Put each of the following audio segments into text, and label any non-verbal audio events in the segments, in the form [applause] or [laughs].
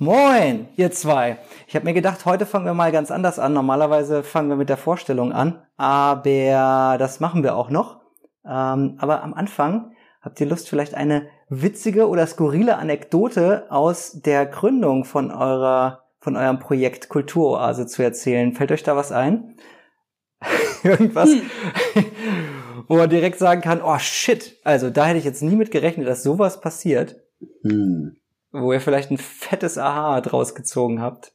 Moin, ihr zwei. Ich habe mir gedacht, heute fangen wir mal ganz anders an. Normalerweise fangen wir mit der Vorstellung an, aber das machen wir auch noch. Ähm, aber am Anfang habt ihr Lust, vielleicht eine witzige oder skurrile Anekdote aus der Gründung von eurer, von eurem Projekt Kulturoase zu erzählen? Fällt euch da was ein? [laughs] Irgendwas, hm. wo man direkt sagen kann, oh shit, also da hätte ich jetzt nie mit gerechnet, dass sowas passiert. Hm. Wo ihr vielleicht ein fettes Aha draus gezogen habt.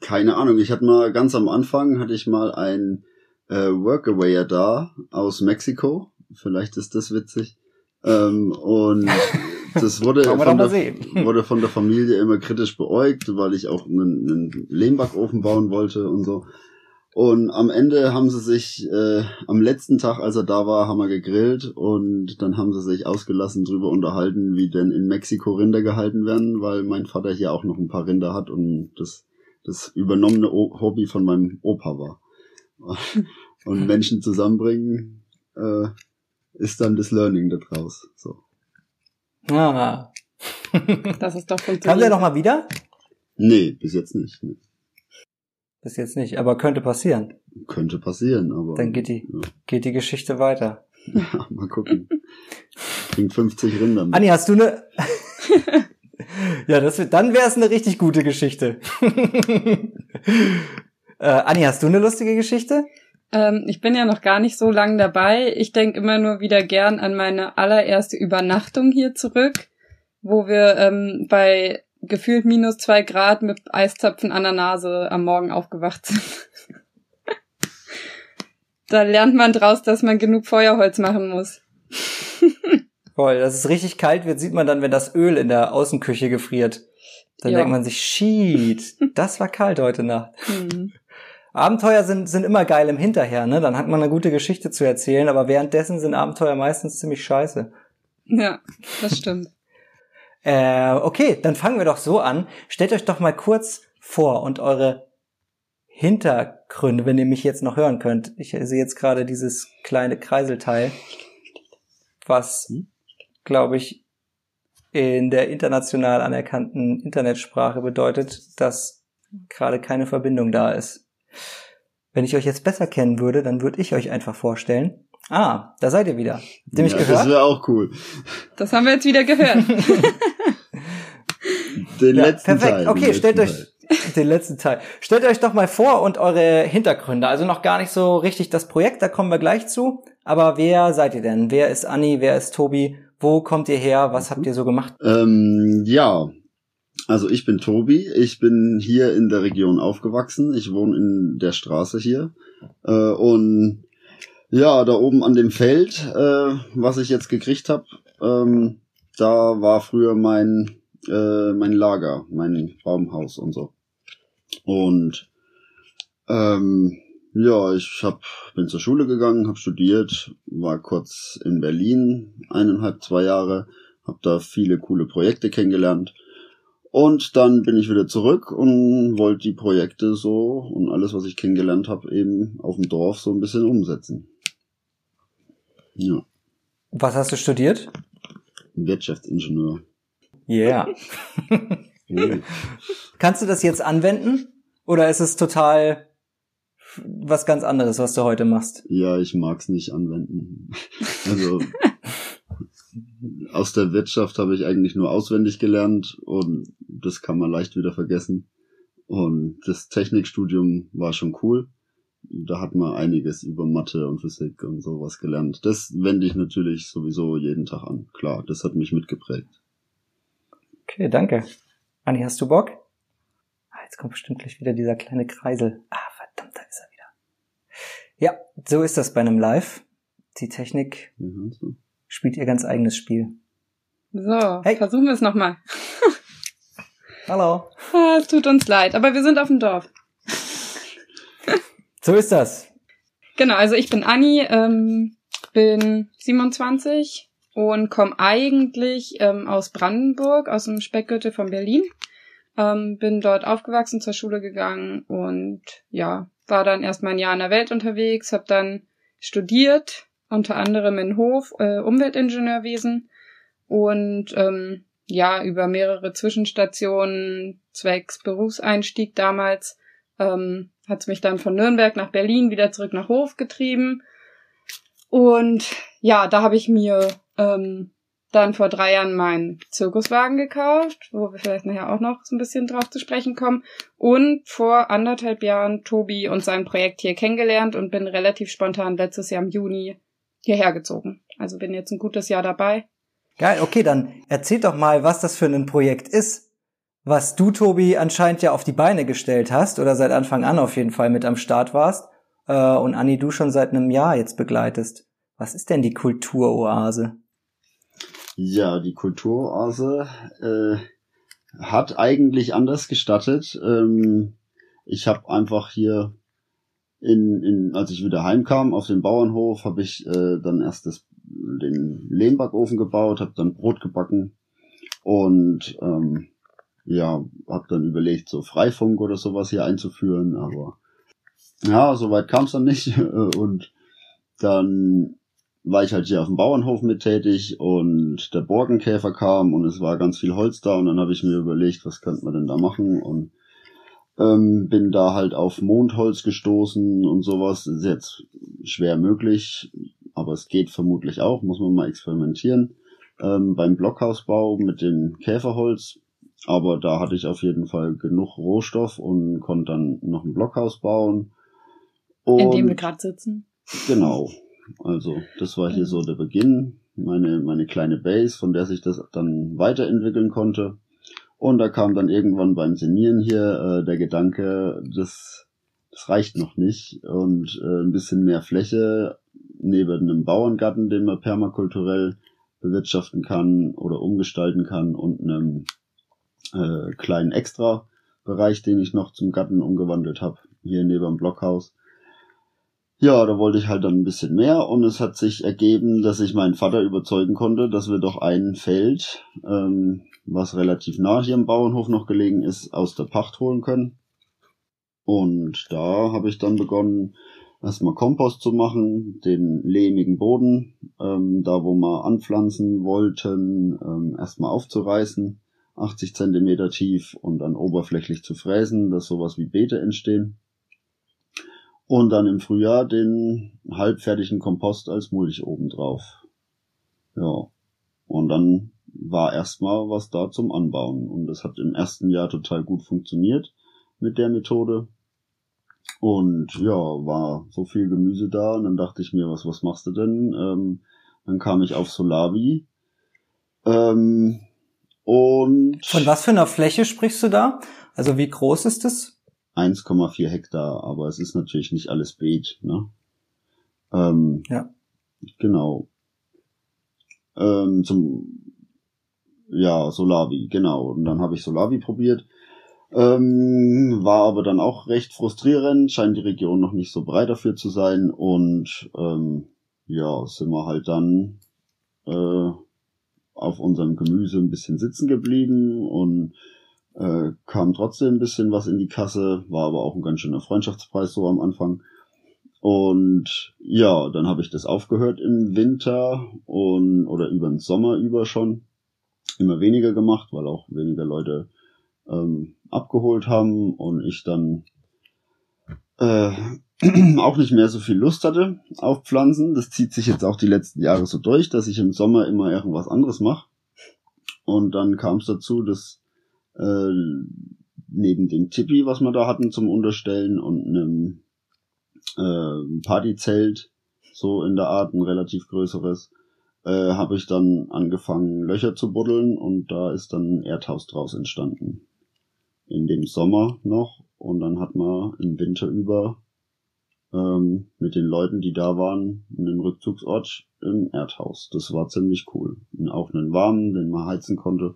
Keine Ahnung, ich hatte mal ganz am Anfang hatte ich mal ein äh, Workawayer da aus Mexiko. Vielleicht ist das witzig. Ähm, und [laughs] das wurde, von der, [laughs] wurde von der Familie immer kritisch beäugt, weil ich auch einen, einen Lehmbackofen bauen wollte und so. Und am Ende haben sie sich, äh, am letzten Tag, als er da war, haben wir gegrillt und dann haben sie sich ausgelassen drüber unterhalten, wie denn in Mexiko Rinder gehalten werden, weil mein Vater hier auch noch ein paar Rinder hat und das das übernommene o Hobby von meinem Opa war. [laughs] und Menschen zusammenbringen äh, ist dann das Learning da draus. So. Ah. das ist doch funktioniert. Kam der noch mal wieder? Nee, bis jetzt nicht. Nee. Bis jetzt nicht, aber könnte passieren. Könnte passieren, aber. Dann geht die, ja. geht die Geschichte weiter. Ja, mal gucken. Bringt 50 Rinder mit. Anni, hast du eine. [laughs] ja, das, dann wäre es eine richtig gute Geschichte. [laughs] äh, Anni, hast du eine lustige Geschichte? Ähm, ich bin ja noch gar nicht so lang dabei. Ich denke immer nur wieder gern an meine allererste Übernachtung hier zurück, wo wir ähm, bei gefühlt minus zwei Grad mit Eiszapfen an der Nase am Morgen aufgewacht sind. [laughs] da lernt man draus, dass man genug Feuerholz machen muss. [laughs] Voll, dass es richtig kalt wird, sieht man dann, wenn das Öl in der Außenküche gefriert. Dann ja. denkt man sich, shit, das war kalt heute Nacht. Mhm. [laughs] Abenteuer sind, sind immer geil im Hinterher, ne? Dann hat man eine gute Geschichte zu erzählen, aber währenddessen sind Abenteuer meistens ziemlich scheiße. Ja, das stimmt. Äh, okay, dann fangen wir doch so an. Stellt euch doch mal kurz vor und eure Hintergründe, wenn ihr mich jetzt noch hören könnt. Ich sehe jetzt gerade dieses kleine Kreiselteil, was, glaube ich, in der international anerkannten Internetsprache bedeutet, dass gerade keine Verbindung da ist. Wenn ich euch jetzt besser kennen würde, dann würde ich euch einfach vorstellen. Ah, da seid ihr wieder. Habt ihr mich ja, gehört? Das wäre auch cool. Das haben wir jetzt wieder gehört. [laughs] den ja, letzten perfekt. Teil. Okay, stellt euch Teil. [laughs] den letzten Teil. Stellt euch doch mal vor und eure Hintergründe. Also noch gar nicht so richtig das Projekt, da kommen wir gleich zu. Aber wer seid ihr denn? Wer ist Anni? Wer ist Tobi? Wo kommt ihr her? Was habt ihr so gemacht? Ähm, ja, also ich bin Tobi. Ich bin hier in der Region aufgewachsen. Ich wohne in der Straße hier. Äh, und ja, da oben an dem Feld, äh, was ich jetzt gekriegt habe, ähm, da war früher mein äh, mein Lager, mein Baumhaus und so. Und ähm, ja, ich hab, bin zur Schule gegangen, habe studiert, war kurz in Berlin, eineinhalb, zwei Jahre, habe da viele coole Projekte kennengelernt. Und dann bin ich wieder zurück und wollte die Projekte so und alles, was ich kennengelernt habe, eben auf dem Dorf so ein bisschen umsetzen. Ja. Was hast du studiert? Wirtschaftsingenieur. Yeah. Kannst du das jetzt anwenden? Oder ist es total was ganz anderes, was du heute machst? Ja, ich mag's nicht anwenden. Also aus der Wirtschaft habe ich eigentlich nur auswendig gelernt und das kann man leicht wieder vergessen. Und das Technikstudium war schon cool da hat man einiges über Mathe und Physik und sowas gelernt. Das wende ich natürlich sowieso jeden Tag an. Klar, das hat mich mitgeprägt. Okay, danke. Anni, hast du Bock? Ah, jetzt kommt bestimmt gleich wieder dieser kleine Kreisel. Ah, verdammt, da ist er wieder. Ja, so ist das bei einem Live. Die Technik ja, so. spielt ihr ganz eigenes Spiel. So, hey. versuchen wir es nochmal. [laughs] Hallo. Ah, es tut uns leid, aber wir sind auf dem Dorf. So ist das. Genau, also ich bin Anni, ähm, bin 27 und komme eigentlich ähm, aus Brandenburg, aus dem Speckgürtel von Berlin. Ähm, bin dort aufgewachsen, zur Schule gegangen und ja, war dann erstmal ein Jahr in der Welt unterwegs, habe dann studiert, unter anderem in Hof, äh, Umweltingenieurwesen und ähm, ja, über mehrere Zwischenstationen, zwecks Berufseinstieg damals, ähm, hat es mich dann von Nürnberg nach Berlin wieder zurück nach Hof getrieben. Und ja, da habe ich mir ähm, dann vor drei Jahren meinen Zirkuswagen gekauft, wo wir vielleicht nachher auch noch so ein bisschen drauf zu sprechen kommen. Und vor anderthalb Jahren Tobi und sein Projekt hier kennengelernt und bin relativ spontan letztes Jahr im Juni hierher gezogen. Also bin jetzt ein gutes Jahr dabei. Geil, okay, dann erzähl doch mal, was das für ein Projekt ist, was du, Tobi, anscheinend ja auf die Beine gestellt hast oder seit Anfang an auf jeden Fall mit am Start warst äh, und Anni, du schon seit einem Jahr jetzt begleitest. Was ist denn die Kulturoase? Ja, die Kulturoase äh, hat eigentlich anders gestattet. Ähm, ich habe einfach hier in, in, als ich wieder heimkam auf den Bauernhof, habe ich äh, dann erst das, den Lehmbackofen gebaut, habe dann Brot gebacken und ähm, ja, habe dann überlegt, so Freifunk oder sowas hier einzuführen, aber ja, soweit kam es dann nicht [laughs] und dann war ich halt hier auf dem Bauernhof mit tätig und der Borkenkäfer kam und es war ganz viel Holz da und dann habe ich mir überlegt, was könnte man denn da machen und ähm, bin da halt auf Mondholz gestoßen und sowas. Ist jetzt schwer möglich, aber es geht vermutlich auch, muss man mal experimentieren. Ähm, beim Blockhausbau mit dem Käferholz, aber da hatte ich auf jeden Fall genug Rohstoff und konnte dann noch ein Blockhaus bauen. Und In dem wir gerade sitzen. Genau. Also das war hier so der Beginn, meine, meine kleine Base, von der sich das dann weiterentwickeln konnte. Und da kam dann irgendwann beim Senieren hier äh, der Gedanke, das, das reicht noch nicht und äh, ein bisschen mehr Fläche neben einem Bauerngarten, den man permakulturell bewirtschaften kann oder umgestalten kann und einem äh, kleinen Extra-Bereich, den ich noch zum Garten umgewandelt habe, hier neben dem Blockhaus. Ja, da wollte ich halt dann ein bisschen mehr und es hat sich ergeben, dass ich meinen Vater überzeugen konnte, dass wir doch ein Feld, ähm, was relativ nah hier im Bauernhof noch gelegen ist, aus der Pacht holen können. Und da habe ich dann begonnen, erstmal Kompost zu machen, den lehmigen Boden, ähm, da wo wir anpflanzen wollten, ähm, erstmal aufzureißen, 80 Zentimeter tief und dann oberflächlich zu fräsen, dass sowas wie Beete entstehen und dann im Frühjahr den halbfertigen Kompost als Mulch obendrauf. Ja. Und dann war erstmal was da zum Anbauen. Und das hat im ersten Jahr total gut funktioniert mit der Methode. Und ja, war so viel Gemüse da. Und dann dachte ich mir, was, was machst du denn? Ähm, dann kam ich auf Solavi. Ähm, und. Von was für einer Fläche sprichst du da? Also wie groß ist es? 1,4 Hektar, aber es ist natürlich nicht alles Beet, ne? Ähm, ja. Genau. Ähm, zum ja, Solavi, genau. Und dann habe ich Solavi probiert. Ähm, war aber dann auch recht frustrierend, scheint die Region noch nicht so breit dafür zu sein. Und ähm, ja, sind wir halt dann äh, auf unserem Gemüse ein bisschen sitzen geblieben und äh, kam trotzdem ein bisschen was in die Kasse, war aber auch ein ganz schöner Freundschaftspreis so am Anfang. Und ja, dann habe ich das aufgehört im Winter und oder über den Sommer über schon. Immer weniger gemacht, weil auch weniger Leute ähm, abgeholt haben und ich dann äh, [clears throat] auch nicht mehr so viel Lust hatte auf Pflanzen. Das zieht sich jetzt auch die letzten Jahre so durch, dass ich im Sommer immer irgendwas anderes mache. Und dann kam es dazu, dass äh, neben dem Tippi, was wir da hatten zum Unterstellen und einem äh, Partyzelt, so in der Art, ein relativ größeres, äh, habe ich dann angefangen, Löcher zu buddeln und da ist dann ein Erdhaus draus entstanden. In dem Sommer noch und dann hat man im Winter über ähm, mit den Leuten, die da waren, einen Rückzugsort im Erdhaus. Das war ziemlich cool. Und auch einen warmen, den man heizen konnte.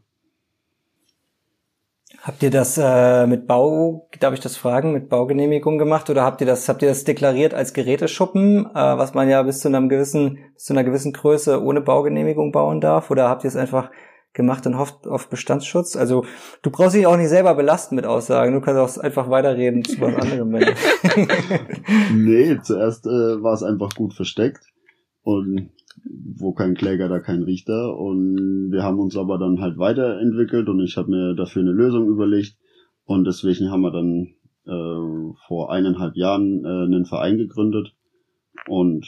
Habt ihr das äh, mit Bau, darf ich das fragen, mit Baugenehmigung gemacht oder habt ihr das, habt ihr das deklariert als Geräteschuppen, äh, was man ja bis zu einem gewissen, bis zu einer gewissen Größe ohne Baugenehmigung bauen darf? Oder habt ihr es einfach gemacht und hofft auf Bestandsschutz? Also du brauchst dich auch nicht selber belasten mit Aussagen, du kannst auch einfach weiterreden zu was anderem. [laughs] [laughs] nee, zuerst äh, war es einfach gut versteckt und wo kein Kläger, da kein Richter. Und wir haben uns aber dann halt weiterentwickelt und ich habe mir dafür eine Lösung überlegt. Und deswegen haben wir dann äh, vor eineinhalb Jahren äh, einen Verein gegründet und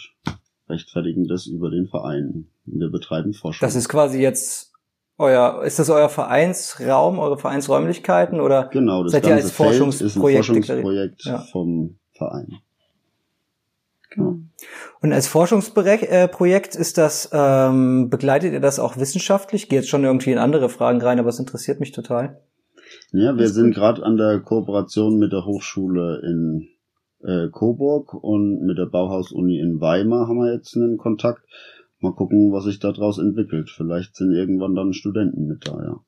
rechtfertigen das über den Verein. Wir betreiben Forschung. Das ist quasi jetzt euer, ist das euer Vereinsraum, eure Vereinsräumlichkeiten oder genau, das seid ihr als Forschungsprojekt, ist ein Forschungsprojekt ja. vom Verein. Genau. Und als Forschungsprojekt ist das, ähm, begleitet ihr das auch wissenschaftlich? Geht jetzt schon irgendwie in andere Fragen rein, aber es interessiert mich total. Ja, wir sind gerade an der Kooperation mit der Hochschule in äh, Coburg und mit der Bauhaus-Uni in Weimar haben wir jetzt einen Kontakt. Mal gucken, was sich daraus entwickelt. Vielleicht sind irgendwann dann Studenten mit da, ja.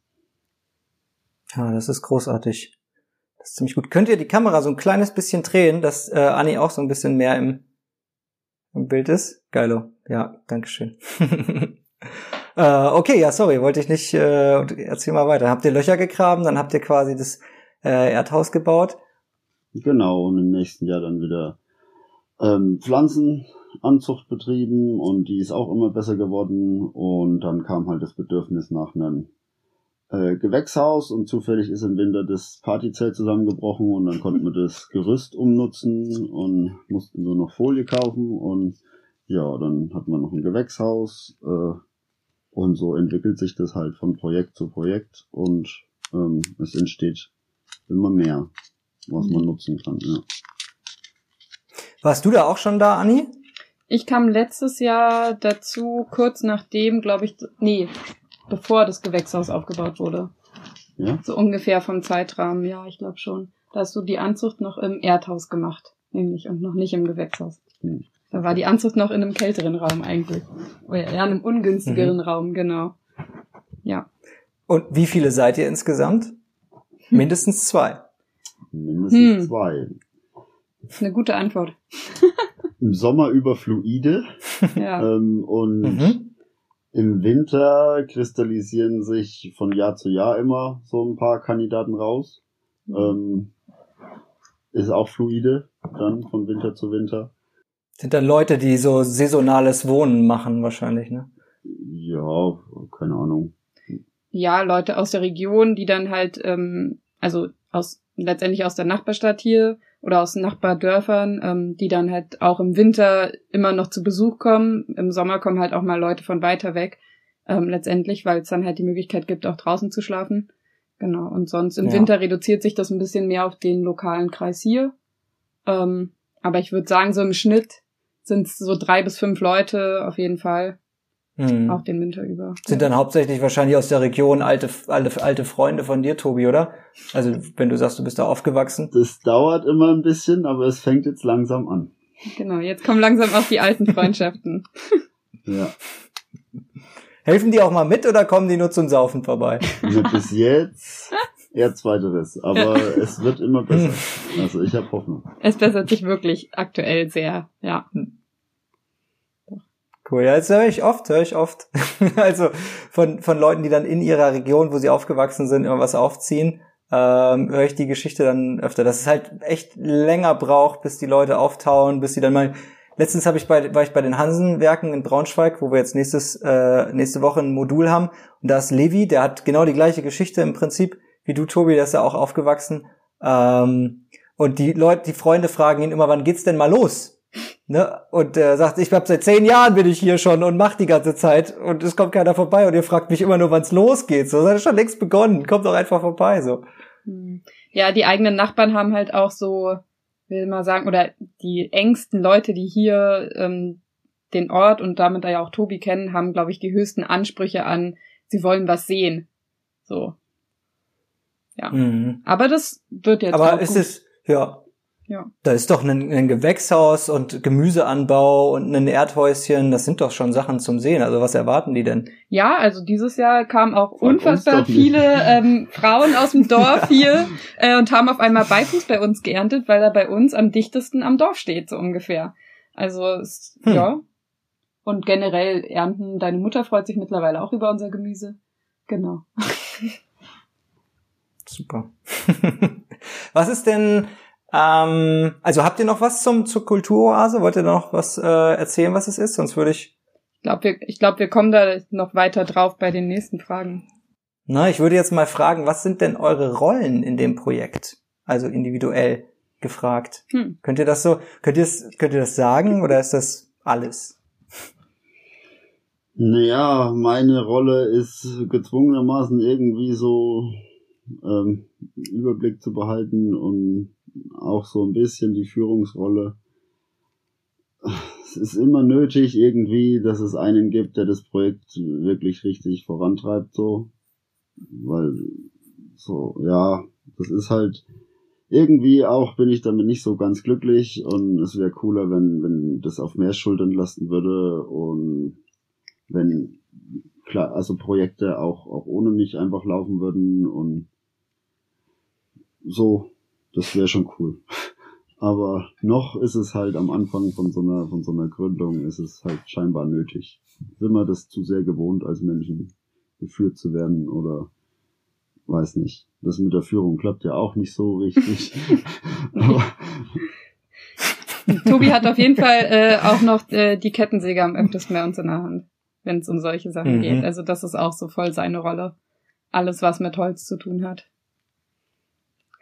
Ja, das ist großartig. Das ist ziemlich gut. Könnt ihr die Kamera so ein kleines bisschen drehen, dass äh, Anni auch so ein bisschen mehr im, im Bild ist? Geilo. Ja, Dankeschön. [laughs] äh, okay, ja, sorry, wollte ich nicht. Äh, erzähl mal weiter. Habt ihr Löcher gegraben, dann habt ihr quasi das äh, Erdhaus gebaut. Genau, und im nächsten Jahr dann wieder ähm, Pflanzenanzucht betrieben und die ist auch immer besser geworden. Und dann kam halt das Bedürfnis nach einem äh, Gewächshaus und zufällig ist im Winter das Partyzelt zusammengebrochen und dann konnten wir das [laughs] Gerüst umnutzen und mussten nur noch Folie kaufen und ja, dann hatten wir noch ein Gewächshaus äh, und so entwickelt sich das halt von Projekt zu Projekt und ähm, es entsteht immer mehr, was man nutzen kann. Ja. Warst du da auch schon da, Anni? Ich kam letztes Jahr dazu, kurz nachdem, glaube ich, nee, bevor das Gewächshaus aufgebaut wurde. Ja? So ungefähr vom Zeitrahmen, ja, ich glaube schon. Da hast du die Anzucht noch im Erdhaus gemacht, nämlich, und noch nicht im Gewächshaus. Hm. Da war die Anzucht noch in einem kälteren Raum eigentlich. Oder eher in einem ungünstigeren Raum, genau. Ja. Und wie viele seid ihr insgesamt? Mindestens zwei. Mindestens Hm. zwei. Das ist eine gute Antwort. [laughs] Im Sommer über Fluide [laughs] Ja. ähm, und Mhm. im Winter kristallisieren sich von Jahr zu Jahr immer so ein paar Kandidaten raus. Ähm, ist auch fluide dann von Winter zu Winter. Sind dann Leute, die so saisonales Wohnen machen wahrscheinlich, ne? Ja, keine Ahnung. ja, Leute aus der Region, die dann halt, ähm, also aus letztendlich aus der Nachbarstadt hier oder aus Nachbardörfern, ähm, die dann halt auch im Winter immer noch zu Besuch kommen. Im Sommer kommen halt auch mal Leute von weiter weg, ähm, letztendlich, weil es dann halt die Möglichkeit gibt, auch draußen zu schlafen. Genau. Und sonst im Ja. Winter reduziert sich das ein bisschen mehr auf den lokalen Kreis hier. Ähm, aber ich würde sagen, so im Schnitt sind es so drei bis fünf Leute auf jeden Fall, Hm. auch den Winter über. Sind dann hauptsächlich wahrscheinlich aus der Region alte, alte, alte Freunde von dir, Tobi, oder? Also wenn du sagst, du bist da aufgewachsen. Das dauert immer ein bisschen, aber es fängt jetzt langsam an. Genau, jetzt kommen langsam auch die alten Freundschaften. [laughs] Ja. Helfen die auch mal mit oder kommen die nur zum Saufen vorbei? Ja, bis jetzt eher zweiteres, aber es wird immer besser. Also ich habe Hoffnung. Es bessert sich wirklich aktuell sehr, ja. Cool, ja, das höre ich oft, höre ich oft. [laughs] also von, von Leuten, die dann in ihrer Region, wo sie aufgewachsen sind, immer was aufziehen, ähm, höre ich die Geschichte dann öfter, dass es halt echt länger braucht, bis die Leute auftauen, bis sie dann mal. Letztens habe ich bei, war ich bei den Hansenwerken in Braunschweig, wo wir jetzt nächstes, äh, nächste Woche ein Modul haben. Und da ist Levi, der hat genau die gleiche Geschichte im Prinzip wie du, Tobi, der ist ja auch aufgewachsen. Ähm, und die Leute, die Freunde fragen ihn immer, wann geht's denn mal los? Ne? Und er sagt, ich hab seit zehn Jahren bin ich hier schon und mach die ganze Zeit und es kommt keiner vorbei und ihr fragt mich immer nur, wann's losgeht. So, das hat schon längst begonnen. Kommt doch einfach vorbei. So. Hm. Ja, die eigenen Nachbarn haben halt auch so, will mal sagen, oder die engsten Leute, die hier ähm, den Ort und damit ja auch Tobi kennen, haben, glaube ich, die höchsten Ansprüche an, sie wollen was sehen. So. Ja. Mhm. Aber das wird jetzt Aber ist gut. es, ja, Ja. da ist doch ein, ein Gewächshaus und Gemüseanbau und ein Erdhäuschen, das sind doch schon Sachen zum Sehen. Also was erwarten die denn? Ja, also dieses Jahr kamen auch uns unfassbar viele ähm, Frauen aus dem Dorf hier [laughs] äh, und haben auf einmal Beifuß bei uns geerntet, weil er bei uns am dichtesten am Dorf steht, so ungefähr. Also es, Hm. ja. Und generell ernten, deine Mutter freut sich mittlerweile auch über unser Gemüse. Genau. [laughs] Super. [laughs] was ist denn, ähm, also habt ihr noch was zum, zur Kulturoase? Wollt ihr noch was äh, erzählen, was es ist? Sonst würde ich Ich glaube, wir, ich glaub, wir kommen da noch weiter drauf bei den nächsten Fragen. Na, ich würde jetzt mal fragen, was sind denn eure Rollen in dem Projekt? Also individuell gefragt. Hm. Könnt ihr das so, könnt ihr das, könnt ihr das sagen oder ist das alles? Naja, meine Rolle ist gezwungenermaßen irgendwie so ähm, Überblick zu behalten und auch so ein bisschen die Führungsrolle. Es ist immer nötig irgendwie, dass es einen gibt, der das Projekt wirklich richtig vorantreibt, so. Weil, so, ja, das ist halt, irgendwie auch bin ich damit nicht so ganz glücklich und es wäre cooler, wenn, wenn das auf mehr Schultern lasten würde und wenn klar, also Projekte auch, auch ohne mich einfach laufen würden und so, das wäre schon cool. Aber noch ist es halt am Anfang von so einer, von so einer Gründung ist es halt scheinbar nötig. Sind wir das zu sehr gewohnt, als Menschen geführt zu werden oder weiß nicht. Das mit der Führung klappt ja auch nicht so richtig. [laughs] Tobi hat auf jeden Fall äh, auch noch äh, die Kettensäge am öftesten bei uns in der Hand, wenn es um solche Sachen mhm. geht. Also das ist auch so voll seine Rolle. Alles, was mit Holz zu tun hat.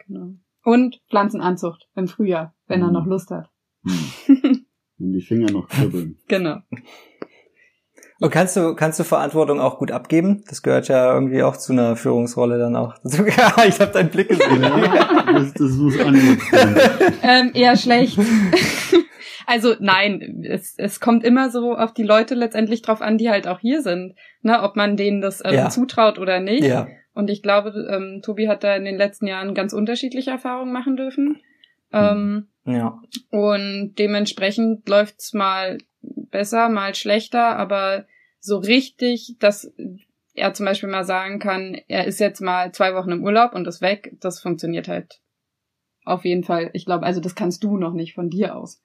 Genau. Und Pflanzenanzucht im Frühjahr, wenn mhm. er noch Lust hat. Mhm. wenn die Finger noch kribbeln. [laughs] genau. Und kannst du, kannst du Verantwortung auch gut abgeben? Das gehört ja irgendwie auch zu einer Führungsrolle dann auch. [laughs] ich habe deinen Blick gesehen. Ja, das, das muss [laughs] ähm, Eher schlecht. also nein, es, es kommt immer so auf die Leute letztendlich drauf an, die halt auch hier sind. Ne, ob man denen das ähm, ja. zutraut oder nicht. Ja. Und ich glaube, ähm, Tobi hat da in den letzten Jahren ganz unterschiedliche Erfahrungen machen dürfen. Ähm, ja. Und dementsprechend läuft's mal besser, mal schlechter, aber so richtig, dass er zum Beispiel mal sagen kann, er ist jetzt mal zwei Wochen im Urlaub und ist weg, das funktioniert halt auf jeden Fall. Ich glaube, also das kannst du noch nicht von dir aus.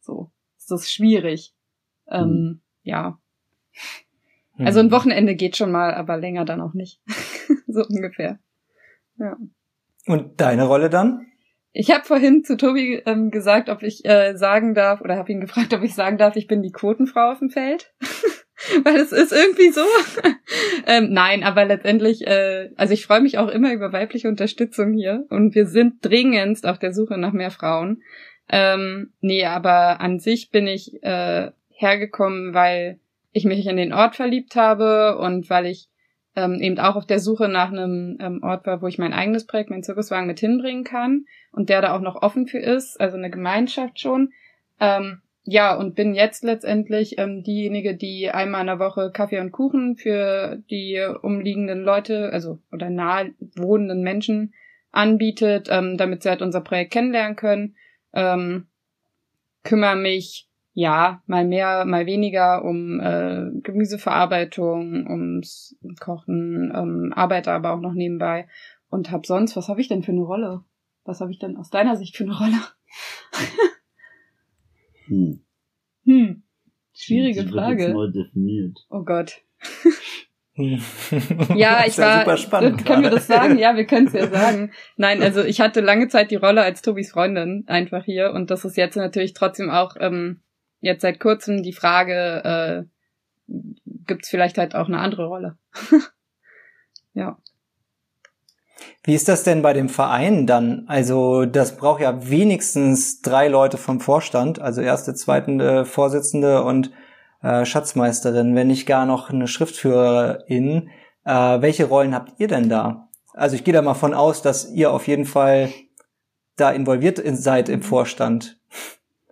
So, ist das schwierig. Ähm, hm. Ja. Hm. Also ein Wochenende geht schon mal, aber länger dann auch nicht. [laughs] so ungefähr. Ja. Und deine Rolle dann? Ich habe vorhin zu Tobi ähm, gesagt, ob ich äh, sagen darf, oder habe ihn [laughs] gefragt, ob ich sagen darf, ich bin die Quotenfrau auf dem Feld. [laughs] Weil es ist irgendwie so. ähm, nein, aber letztendlich, äh, also ich freue mich auch immer über weibliche Unterstützung hier und wir sind dringendst auf der Suche nach mehr Frauen. Ähm, nee, aber an sich bin ich äh, hergekommen, weil ich mich in den Ort verliebt habe und weil ich ähm, eben auch auf der Suche nach einem ähm, Ort war, wo ich mein eigenes Projekt, meinen Zirkuswagen mit hinbringen kann und der da auch noch offen für ist, also eine Gemeinschaft schon. Ähm, ja, und bin jetzt letztendlich ähm, diejenige, die einmal in der Woche Kaffee und Kuchen für die umliegenden Leute, also oder nahe wohnenden Menschen anbietet, ähm, damit sie halt unser Projekt kennenlernen können. Ähm, kümmere mich ja, mal mehr, mal weniger um äh, Gemüseverarbeitung, ums Kochen, ähm, arbeite aber auch noch nebenbei und hab sonst, was habe ich denn für eine Rolle? Was habe ich denn aus deiner Sicht für eine Rolle? [laughs] hm. Hm. Schwierige Die Frage. Wird jetzt neu definiert. Oh Gott. ja, [laughs] ich war. Super spannend können gerade. wir das sagen? Ja, wir können es ja [laughs] sagen. Nein, also ich hatte lange Zeit die Rolle als Tobis Freundin einfach hier und das ist jetzt natürlich trotzdem auch ähm, jetzt seit kurzem die Frage, äh, gibt es vielleicht halt auch eine andere Rolle. [laughs] ja. Wie ist das denn bei dem Verein dann? Also das braucht ja wenigstens drei Leute vom Vorstand, also erste, zweite Vorsitzende und äh, Schatzmeisterin, wenn nicht gar noch eine Schriftführerin. Äh, welche Rollen habt ihr denn da? Also ich gehe da mal von aus, dass ihr auf jeden Fall da involviert seid im Vorstand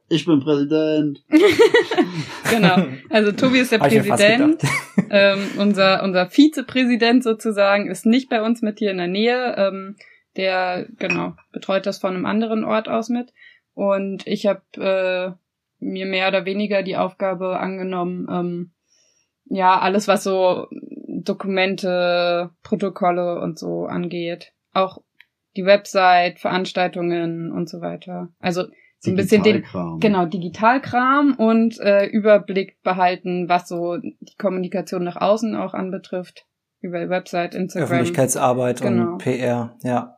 ich bin Präsident. [laughs] genau. Also Tobi ist der Präsident. [laughs] ähm, unser, unser Vizepräsident sozusagen ist nicht bei uns mit hier in der Nähe. Ähm, der, genau, betreut das von einem anderen Ort aus mit. Und ich habe äh, mir mehr oder weniger die Aufgabe angenommen, ähm, ja, alles, was so Dokumente, Protokolle und so angeht. Auch die Website, Veranstaltungen und so weiter. Also so ein bisschen den genau Digitalkram und äh, Überblick behalten, was so die Kommunikation nach außen auch anbetrifft über Website, Instagram, Öffentlichkeitsarbeit genau. und PR, ja,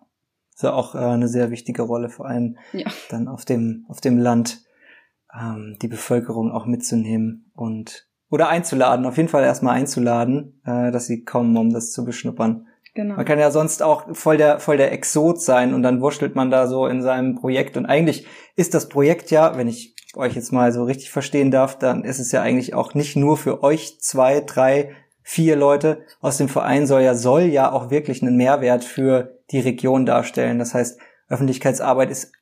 ist ja auch äh, eine sehr wichtige Rolle, vor allem ja. dann auf dem auf dem Land ähm, die Bevölkerung auch mitzunehmen und oder einzuladen, auf jeden Fall erstmal einzuladen, äh, dass sie kommen, um das zu beschnuppern. Genau. Man kann ja sonst auch voll der, voll der Exot sein und dann wurschtelt man da so in seinem Projekt. Und eigentlich ist das Projekt ja, wenn ich euch jetzt mal so richtig verstehen darf, dann ist es ja eigentlich auch nicht nur für euch zwei, drei, vier Leute aus dem Verein soll ja, soll ja auch wirklich einen Mehrwert für die Region darstellen. Das heißt, Öffentlichkeitsarbeit ist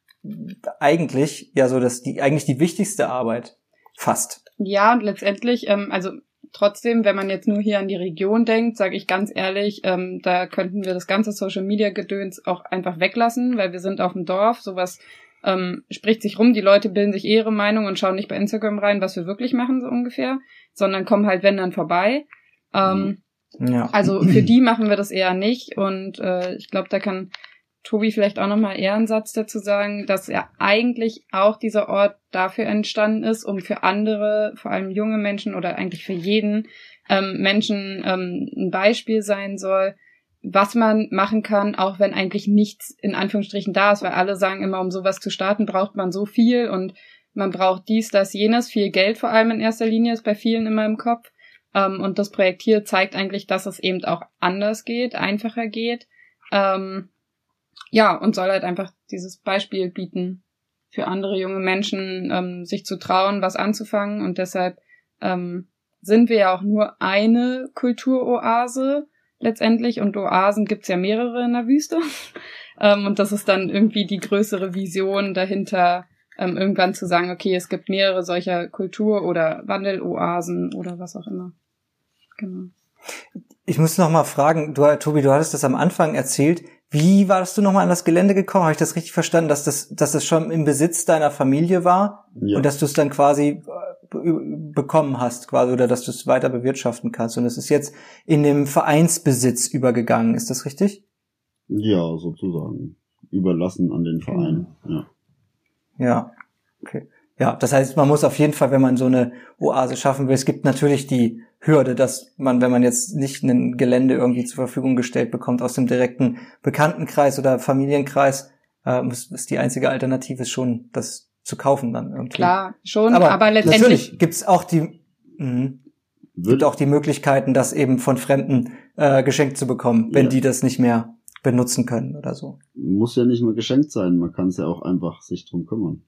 eigentlich ja so, dass die, eigentlich die wichtigste Arbeit. Fast. Ja, und letztendlich, ähm, also trotzdem, wenn man jetzt nur hier an die Region denkt, sage ich ganz ehrlich, ähm, da könnten wir das ganze Social Media Gedöns auch einfach weglassen, weil wir sind auf dem Dorf, sowas ähm, spricht sich rum, die Leute bilden sich ihre Meinung und schauen nicht bei Instagram rein, was wir wirklich machen, so ungefähr, sondern kommen halt, wenn dann vorbei. Ähm, ja. Also für die machen wir das eher nicht und äh, ich glaube, da kann Tobi vielleicht auch nochmal eher einen Satz dazu sagen, dass ja eigentlich auch dieser Ort dafür entstanden ist, um für andere, vor allem junge Menschen oder eigentlich für jeden ähm, Menschen ähm, ein Beispiel sein soll, was man machen kann, auch wenn eigentlich nichts in Anführungsstrichen da ist, weil alle sagen immer, um sowas zu starten, braucht man so viel und man braucht dies, das, jenes, viel Geld vor allem in erster Linie ist bei vielen immer im Kopf. Ähm, und das Projekt hier zeigt eigentlich, dass es eben auch anders geht, einfacher geht. Ähm, ja, und soll halt einfach dieses Beispiel bieten für andere junge Menschen, ähm, sich zu trauen, was anzufangen. Und deshalb ähm, sind wir ja auch nur eine Kulturoase letztendlich. Und Oasen gibt's ja mehrere in der Wüste. [laughs] ähm, und das ist dann irgendwie die größere Vision dahinter, ähm, irgendwann zu sagen, okay, es gibt mehrere solcher Kultur- oder Wandeloasen oder was auch immer. Genau. Ich muss noch mal fragen, du, Tobi, du hattest das am Anfang erzählt. Wie warst du nochmal an das Gelände gekommen? Habe ich das richtig verstanden, dass das, dass das schon im Besitz deiner Familie war ja. und dass du es dann quasi äh, bekommen hast, quasi, oder dass du es weiter bewirtschaften kannst und es ist jetzt in dem Vereinsbesitz übergegangen. Ist das richtig? Ja, sozusagen. Überlassen an den Verein. Ja. Ja. Okay. Ja, das heißt, man muss auf jeden Fall, wenn man so eine Oase schaffen will, es gibt natürlich die Hürde, dass man, wenn man jetzt nicht ein Gelände irgendwie zur Verfügung gestellt bekommt aus dem direkten Bekanntenkreis oder Familienkreis, äh, ist die einzige Alternative schon, das zu kaufen dann irgendwie. Klar, schon, aber, aber letztendlich natürlich gibt's auch die mh, gibt auch die Möglichkeiten, das eben von Fremden äh, geschenkt zu bekommen, wenn ja. die das nicht mehr benutzen können oder so. Muss ja nicht mal geschenkt sein, man kann es ja auch einfach sich drum kümmern.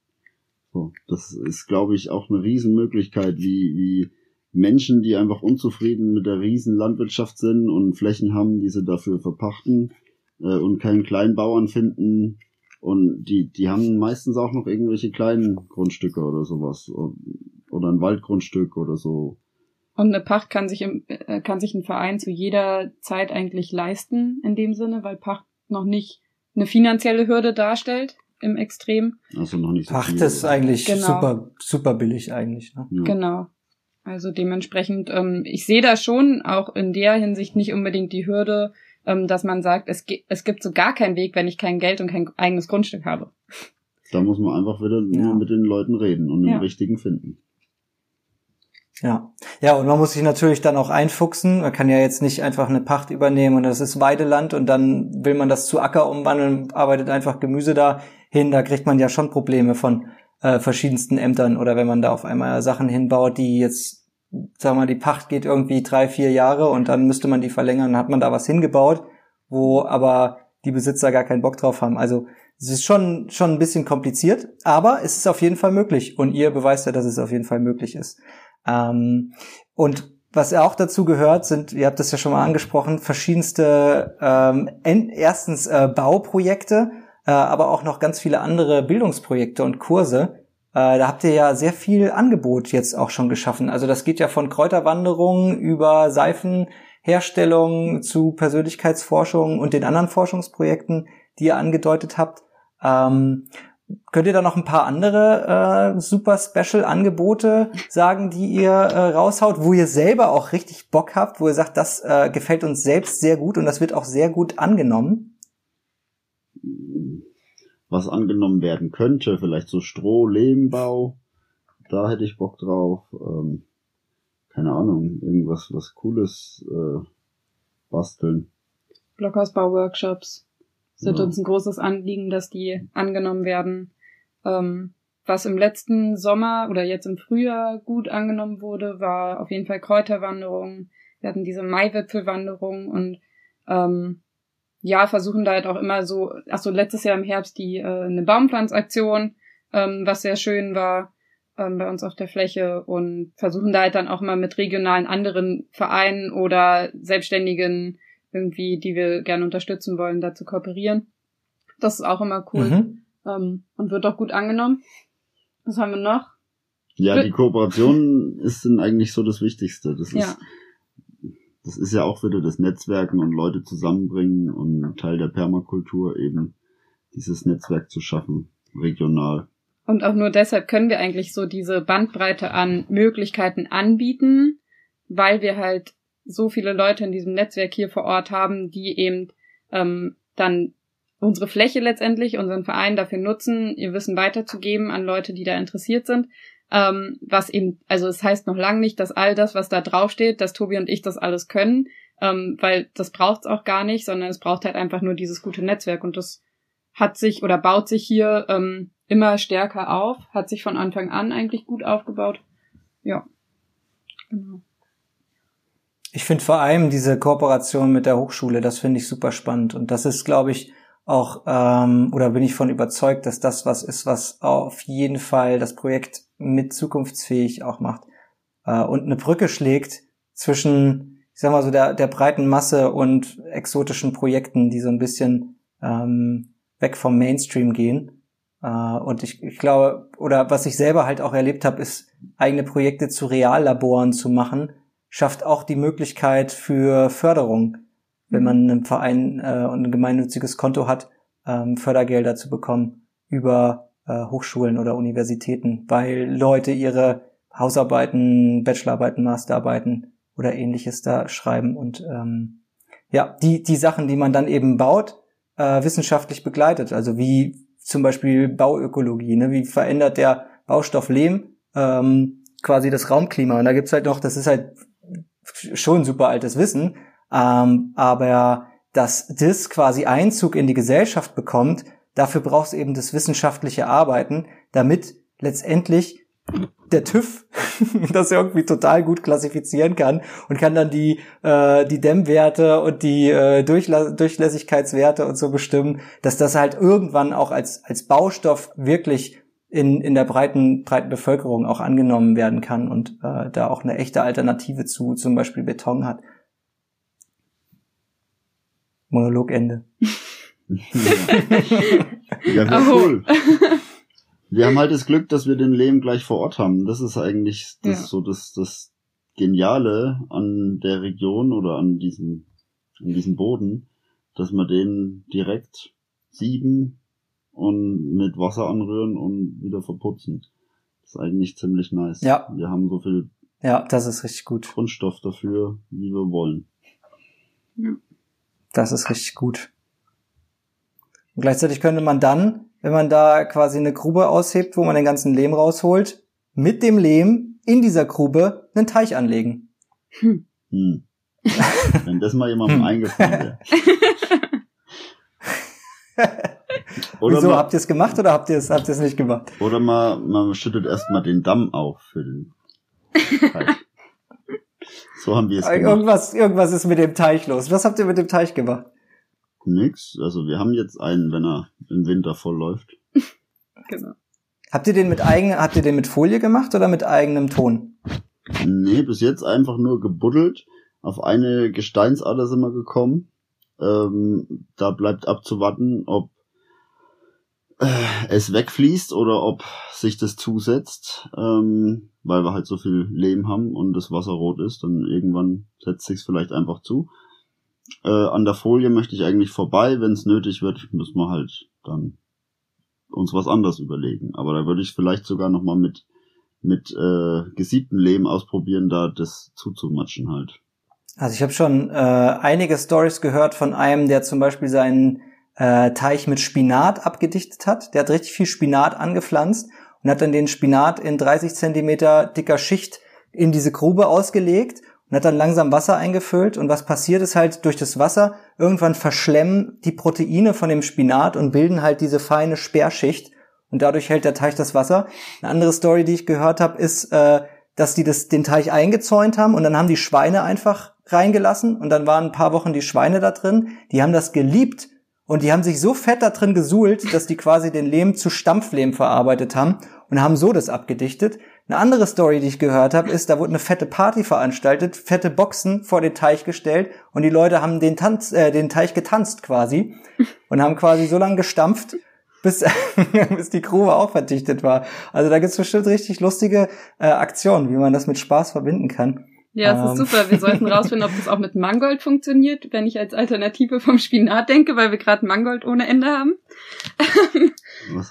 So, das ist, glaube ich, auch eine Riesenmöglichkeit, wie, wie Menschen, die einfach unzufrieden mit der riesen Landwirtschaft sind und Flächen haben, die sie dafür verpachten äh, und keinen Kleinbauern finden. Und die, die haben meistens auch noch irgendwelche kleinen Grundstücke oder sowas. Oder ein Waldgrundstück oder so. Und eine Pacht kann sich, im, äh, kann sich ein Verein zu jeder Zeit eigentlich leisten, in dem Sinne, weil Pacht noch nicht eine finanzielle Hürde darstellt im Extrem. Also noch nicht so Pacht viel, ist eigentlich genau. super, super billig eigentlich. Ne? Ja. Genau. Also dementsprechend, ähm, ich sehe da schon auch in der Hinsicht nicht unbedingt die Hürde, ähm, dass man sagt, es, es gibt so gar keinen Weg, wenn ich kein Geld und kein eigenes Grundstück habe. Da muss man einfach wieder ja. nur mit den Leuten reden und den ja. richtigen finden. Ja, ja, und man muss sich natürlich dann auch einfuchsen. Man kann ja jetzt nicht einfach eine Pacht übernehmen und das ist Weideland und dann will man das zu Acker umwandeln, arbeitet einfach Gemüse da hin. Da kriegt man ja schon Probleme von äh, verschiedensten Ämtern oder wenn man da auf einmal Sachen hinbaut, die jetzt, sagen wir mal, die Pacht geht irgendwie drei, vier Jahre und dann müsste man die verlängern, dann hat man da was hingebaut, wo aber die Besitzer gar keinen Bock drauf haben. Also es ist schon, schon ein bisschen kompliziert, aber es ist auf jeden Fall möglich und ihr beweist ja, dass es auf jeden Fall möglich ist. Ähm, und was auch dazu gehört, sind, ihr habt das ja schon mal angesprochen, verschiedenste ähm, erstens äh, Bauprojekte, äh, aber auch noch ganz viele andere Bildungsprojekte und Kurse. Äh, da habt ihr ja sehr viel Angebot jetzt auch schon geschaffen. Also das geht ja von Kräuterwanderungen über Seifenherstellung zu Persönlichkeitsforschung und den anderen Forschungsprojekten, die ihr angedeutet habt. Ähm, könnt ihr da noch ein paar andere äh, super Special Angebote sagen, die ihr äh, raushaut, wo ihr selber auch richtig Bock habt, wo ihr sagt, das äh, gefällt uns selbst sehr gut und das wird auch sehr gut angenommen? Was angenommen werden könnte, vielleicht so Stroh, Lehmbau, da hätte ich Bock drauf. Ähm, keine Ahnung, irgendwas was Cooles äh, basteln. Blockhausbau-Workshops sind ja. uns ein großes Anliegen, dass die angenommen werden. Ähm, was im letzten Sommer oder jetzt im Frühjahr gut angenommen wurde, war auf jeden Fall Kräuterwanderung. Wir hatten diese Maiwipfelwanderung und ähm, ja, versuchen da halt auch immer so, ach so, letztes Jahr im Herbst die äh, eine Baumpflanzaktion, ähm, was sehr schön war ähm, bei uns auf der Fläche und versuchen da halt dann auch mal mit regionalen anderen Vereinen oder Selbstständigen irgendwie, die wir gerne unterstützen wollen, da zu kooperieren. Das ist auch immer cool mhm. ähm, und wird auch gut angenommen. Was haben wir noch? Ja, die Kooperation ist dann eigentlich so das Wichtigste. Das ja. Das ist ja auch wieder das Netzwerken und Leute zusammenbringen und Teil der Permakultur eben dieses Netzwerk zu schaffen, regional. Und auch nur deshalb können wir eigentlich so diese Bandbreite an Möglichkeiten anbieten, weil wir halt so viele Leute in diesem Netzwerk hier vor Ort haben, die eben ähm, dann unsere Fläche letztendlich, unseren Verein dafür nutzen, ihr Wissen weiterzugeben an Leute, die da interessiert sind. Ähm, was eben, also es das heißt noch lange nicht, dass all das, was da draufsteht, dass Tobi und ich das alles können, ähm, weil das braucht's auch gar nicht, sondern es braucht halt einfach nur dieses gute Netzwerk und das hat sich oder baut sich hier ähm, immer stärker auf, hat sich von Anfang an eigentlich gut aufgebaut. Ja. Genau. Ich finde vor allem diese Kooperation mit der Hochschule, das finde ich super spannend. Und das ist, glaube ich, auch, ähm, oder bin ich von überzeugt, dass das was ist, was auf jeden Fall das Projekt mit zukunftsfähig auch macht. Äh, und eine Brücke schlägt zwischen, ich sag mal so, der, der breiten Masse und exotischen Projekten, die so ein bisschen ähm, weg vom Mainstream gehen. Äh, und ich, ich glaube, oder was ich selber halt auch erlebt habe, ist, eigene Projekte zu Reallaboren zu machen, schafft auch die Möglichkeit für Förderung wenn man einen Verein äh, und ein gemeinnütziges Konto hat, ähm, Fördergelder zu bekommen über Hochschulen oder Universitäten, weil Leute ihre Hausarbeiten, Bachelorarbeiten, Masterarbeiten oder ähnliches da schreiben und ähm, ja, die, die Sachen, die man dann eben baut, äh, wissenschaftlich begleitet. Also wie zum Beispiel Bauökologie, ne? wie verändert der Baustoff Lehm ähm, quasi das Raumklima. Und da gibt's halt noch, das ist halt schon super altes Wissen, ähm, aber dass das quasi Einzug in die Gesellschaft bekommt, dafür brauchst du eben das wissenschaftliche Arbeiten, damit letztendlich der TÜV [laughs] das irgendwie total gut klassifizieren kann und kann dann die äh, die Dämmwerte und die äh, Durchla Durchlässigkeitswerte und so bestimmen, dass das halt irgendwann auch als als Baustoff wirklich in in der breiten breiten Bevölkerung auch angenommen werden kann und äh, da auch eine echte Alternative zu zum Beispiel Beton hat. Monologende. [laughs] [laughs] ja, cool. Wir haben halt das Glück, dass wir den Lehm gleich vor Ort haben. Das ist eigentlich das ja. so das, das Geniale an der Region oder an diesem, an diesem Boden, dass wir den direkt sieben und mit Wasser anrühren und wieder verputzen. Das ist eigentlich ziemlich nice. Ja. Wir haben so viel ja, das ist richtig gut. Grundstoff dafür, wie wir wollen. Ja. Das ist richtig gut. Und gleichzeitig könnte man dann, wenn man da quasi eine Grube aushebt, wo man den ganzen Lehm rausholt, mit dem Lehm in dieser Grube einen Teich anlegen. Hm. Hm. [laughs] wenn das mal jemandem hm. eingefallen wäre. [laughs] oder Wieso, mal, habt ihr es gemacht oder habt ihr es habt nicht gemacht? Oder man, man schüttet erstmal den Damm auf für den Teich. [laughs] So haben wir es gemacht. Irgendwas, irgendwas ist mit dem Teich los. Was habt ihr mit dem Teich gemacht? Nix. Also wir haben jetzt einen, wenn er im Winter voll läuft. [laughs] genau. Habt ihr den mit eigen, habt ihr den mit Folie gemacht oder mit eigenem Ton? Nee, bis jetzt einfach nur gebuddelt. Auf eine Gesteinsader sind wir gekommen. Ähm, da bleibt abzuwarten, ob äh, es wegfließt oder ob sich das zusetzt, ähm, weil wir halt so viel Lehm haben und das Wasser rot ist, dann irgendwann setzt sich's vielleicht einfach zu. Äh, an der Folie möchte ich eigentlich vorbei, wenn es nötig wird, müssen wir halt dann uns was anderes überlegen. Aber da würde ich vielleicht sogar noch mal mit mit äh, gesiebtem Lehm ausprobieren, da das zuzumatschen halt. Also ich habe schon äh, einige Stories gehört von einem, der zum Beispiel seinen äh, Teich mit Spinat abgedichtet hat. Der hat richtig viel Spinat angepflanzt und hat dann den Spinat in 30 Zentimeter dicker Schicht in diese Grube ausgelegt und hat dann langsam Wasser eingefüllt. Und was passiert ist halt durch das Wasser, irgendwann verschlemmen die Proteine von dem Spinat und bilden halt diese feine Sperrschicht. und dadurch hält der Teich das Wasser. Eine andere Story, die ich gehört habe, ist, äh, dass die das, den Teich eingezäunt haben und dann haben die Schweine einfach reingelassen und dann waren ein paar Wochen die Schweine da drin. Die haben das geliebt und die haben sich so fett da drin gesuhlt, dass die quasi den Lehm zu Stampflehm verarbeitet haben und haben so das abgedichtet. Eine andere Story, die ich gehört habe, ist, da wurde eine fette Party veranstaltet, fette Boxen vor den Teich gestellt und die Leute haben den, Tanz, äh, den Teich getanzt quasi und haben quasi so lange gestampft, bis, [laughs] bis die Grube auch verdichtet war. Also da gibt's bestimmt richtig lustige äh, Aktionen, wie man das mit Spaß verbinden kann. Ja, es ähm. ist super. Wir sollten rausfinden, ob das auch mit Mangold funktioniert, wenn ich als Alternative vom Spinat denke, weil wir gerade Mangold ohne Ende haben.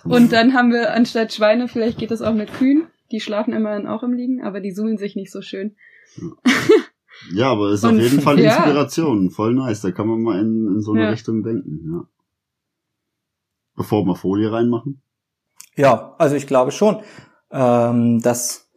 Und dann haben wir anstatt Schweine, vielleicht geht das auch mit Kühen. Die schlafen immerhin auch im Liegen, aber die suhlen sich nicht so schön. Ja, aber ist Und, auf jeden Fall [laughs] Inspiration. Ja. Voll nice. Da kann man mal in, in so eine ja. Richtung denken, ja. Bevor wir Folie reinmachen? Ja, also ich glaube schon, ähm, dass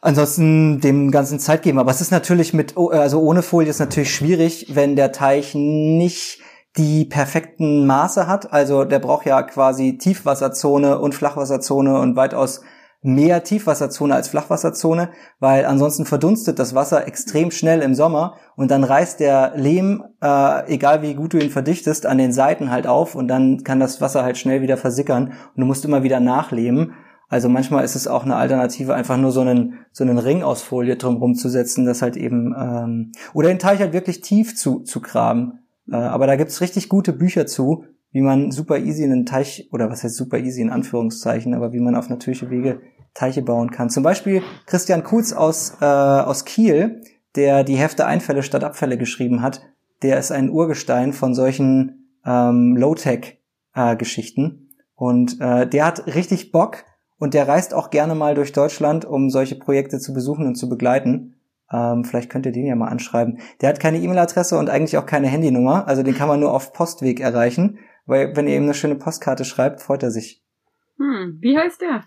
ansonsten dem ganzen Zeit geben. Aber es ist natürlich mit, also ohne Folie ist natürlich schwierig, wenn der Teich nicht die perfekten Maße hat. Also der braucht ja quasi Tiefwasserzone und Flachwasserzone und weitaus mehr Tiefwasserzone als Flachwasserzone, weil ansonsten verdunstet das Wasser extrem schnell im Sommer und dann reißt der Lehm, äh, egal wie gut du ihn verdichtest, an den Seiten halt auf und dann kann das Wasser halt schnell wieder versickern und du musst immer wieder nachleben. Also manchmal ist es auch eine Alternative, einfach nur so einen, so einen Ring aus Folie drumherum zu setzen, das halt eben, ähm, oder den Teich halt wirklich tief zu, zu graben. Äh, aber da gibt's richtig gute Bücher zu, wie man super easy einen Teich, oder was heißt super easy in Anführungszeichen, aber wie man auf natürliche Wege Teiche bauen kann. Zum Beispiel Christian Kutz aus, äh, aus Kiel, der die Hefte Einfälle statt Abfälle geschrieben hat, der ist ein Urgestein von solchen ähm, Low-Tech-Geschichten. Äh, und äh, der hat richtig Bock, und der reist auch gerne mal durch Deutschland, um solche Projekte zu besuchen und zu begleiten. Ähm, vielleicht könnt ihr den ja mal anschreiben. Der hat keine E-Mail-Adresse und eigentlich auch keine Handynummer. Also den kann man nur auf Postweg erreichen. Weil wenn ihr ihm eine schöne Postkarte schreibt, freut er sich. Hm, wie heißt der?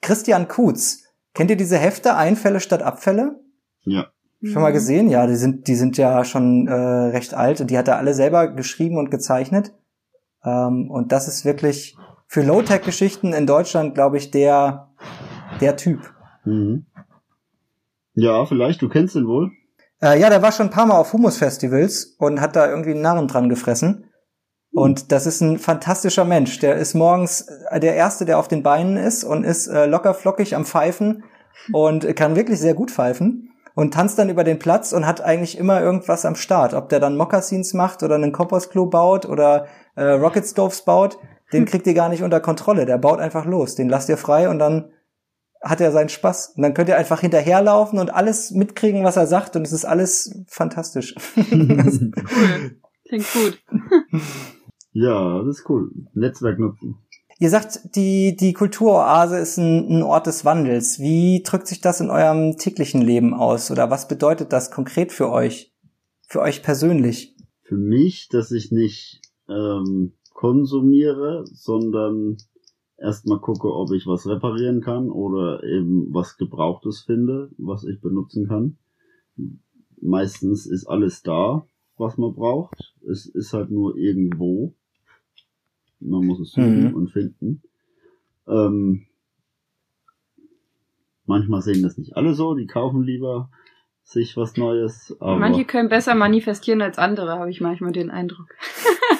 Christian Kutz. Kennt ihr diese Hefte Einfälle statt Abfälle? Ja. Schon mal gesehen? Ja, die sind, die sind ja schon äh, recht alt und die hat er alle selber geschrieben und gezeichnet. Ähm, und das ist wirklich für Low-Tech-Geschichten in Deutschland, glaube ich, der, der Typ. Mhm. Ja, vielleicht, du kennst ihn wohl. Äh, ja, der war schon ein paar Mal auf Humus-Festivals und hat da irgendwie einen Narren dran gefressen. Und das ist ein fantastischer Mensch. Der ist morgens äh, der Erste, der auf den Beinen ist und ist äh, locker flockig am Pfeifen und kann wirklich sehr gut pfeifen und tanzt dann über den Platz und hat eigentlich immer irgendwas am Start. Ob der dann Mokassins macht oder einen Kompostklo baut oder äh, Rocket Stoves baut den kriegt ihr gar nicht unter Kontrolle. Der baut einfach los. Den lasst ihr frei und dann hat er seinen Spaß. Und dann könnt ihr einfach hinterherlaufen und alles mitkriegen, was er sagt. Und es ist alles fantastisch. [laughs] cool. [laughs] Klingt gut. [laughs] ja, das ist cool. Netzwerk nutzen. Ihr sagt, die, die Kulturoase ist ein, ein Ort des Wandels. Wie drückt sich das in eurem täglichen Leben aus? Oder was bedeutet das konkret für euch? Für euch persönlich? Für mich, dass ich nicht ähm, konsumiere, sondern erstmal gucke, ob ich was reparieren kann oder eben was Gebrauchtes finde, was ich benutzen kann. Meistens ist alles da, was man braucht. Es ist halt nur irgendwo. Man muss es suchen mhm. und finden. Ähm, manchmal sehen das nicht alle so, die kaufen lieber sich was Neues. Manche können besser manifestieren als andere, habe ich manchmal den Eindruck.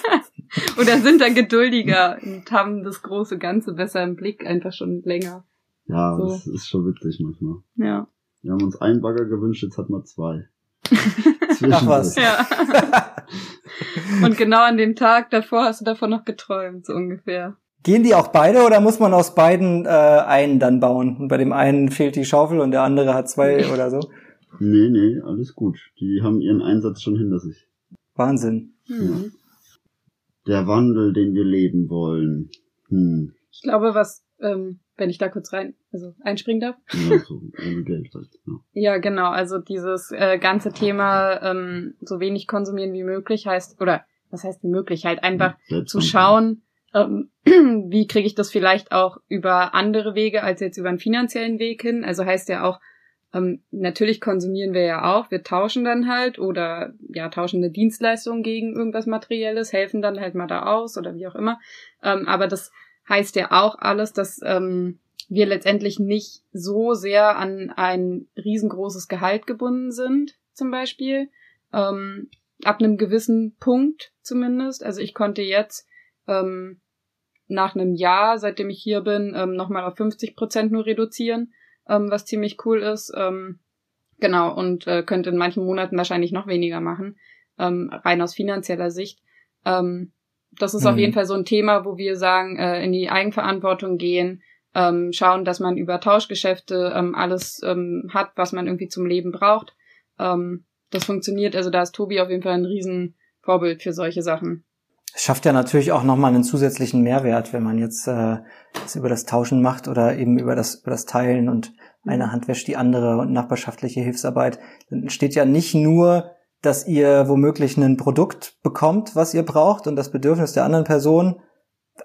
[laughs] Oder sind dann geduldiger und haben das große Ganze besser im Blick, einfach schon länger. Ja, so. das ist schon witzig manchmal. Ja. Wir haben uns einen Bagger gewünscht, jetzt hat man zwei. [laughs] Ach was. Ja. [laughs] [laughs] und genau an dem Tag davor hast du davon noch geträumt, so ungefähr. Gehen die auch beide oder muss man aus beiden äh, einen dann bauen? Und bei dem einen fehlt die Schaufel und der andere hat zwei oder so? Nee, nee, alles gut. Die haben ihren Einsatz schon hinter sich. Wahnsinn. Mhm der Wandel, den wir leben wollen. Hm. Ich glaube, was, ähm, wenn ich da kurz rein, also einspringen darf. Ja, so, ohne Geld halt. Ja. ja, genau. Also dieses äh, ganze Thema ähm, so wenig konsumieren wie möglich heißt, oder was heißt wie möglich, halt einfach ja, zu schauen, ähm, [clears throat] wie kriege ich das vielleicht auch über andere Wege als jetzt über einen finanziellen Weg hin. Also heißt ja auch, ähm, natürlich konsumieren wir ja auch, wir tauschen dann halt oder ja, tauschen eine Dienstleistung gegen irgendwas Materielles, helfen dann halt mal da aus oder wie auch immer. Ähm, aber das heißt ja auch alles, dass ähm, wir letztendlich nicht so sehr an ein riesengroßes Gehalt gebunden sind, zum Beispiel. Ähm, ab einem gewissen Punkt zumindest. Also ich konnte jetzt ähm, nach einem Jahr, seitdem ich hier bin, ähm, nochmal auf 50 Prozent nur reduzieren, ähm, was ziemlich cool ist. Ähm, genau, und äh, könnte in manchen Monaten wahrscheinlich noch weniger machen, ähm, rein aus finanzieller Sicht. Ähm, das ist mhm. auf jeden Fall so ein Thema, wo wir sagen, äh, in die Eigenverantwortung gehen, ähm, schauen, dass man über Tauschgeschäfte ähm, alles ähm, hat, was man irgendwie zum Leben braucht. Ähm, das funktioniert, also da ist Tobi auf jeden Fall ein Riesenvorbild für solche Sachen schafft ja natürlich auch nochmal einen zusätzlichen Mehrwert, wenn man jetzt äh, das über das Tauschen macht oder eben über das, über das Teilen und eine mhm. Hand wäscht die andere und nachbarschaftliche Hilfsarbeit. Dann entsteht ja nicht nur, dass ihr womöglich ein Produkt bekommt, was ihr braucht und das Bedürfnis der anderen Person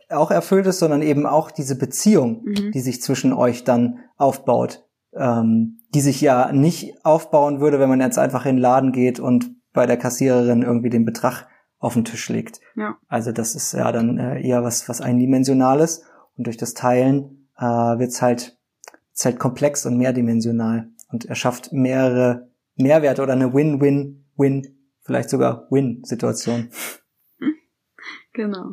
auch erfüllt ist, sondern eben auch diese Beziehung, mhm. die sich zwischen euch dann aufbaut, ähm, die sich ja nicht aufbauen würde, wenn man jetzt einfach in den Laden geht und bei der Kassiererin irgendwie den Betrag auf den Tisch legt. Ja. Also das ist ja dann äh, eher was, was eindimensionales und durch das Teilen äh, wird es halt, wird's halt komplex und mehrdimensional und erschafft mehrere Mehrwerte oder eine Win-Win-Win, vielleicht sogar Win-Situation. Genau.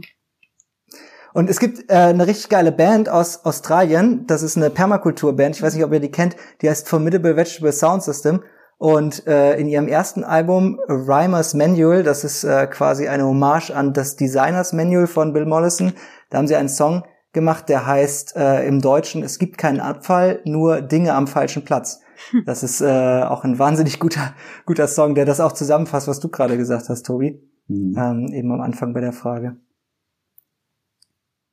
Und es gibt äh, eine richtig geile Band aus Australien, das ist eine Permakultur-Band, ich weiß nicht, ob ihr die kennt, die heißt Formidable Vegetable Sound System und äh, in ihrem ersten Album Rhymer's Manual, das ist äh, quasi eine Hommage an das Designers Manual von Bill Mollison, da haben sie einen Song gemacht, der heißt äh, im Deutschen, es gibt keinen Abfall, nur Dinge am falschen Platz. Das ist äh, auch ein wahnsinnig guter, guter Song, der das auch zusammenfasst, was du gerade gesagt hast, Tobi. Mhm. Ähm, eben am Anfang bei der Frage.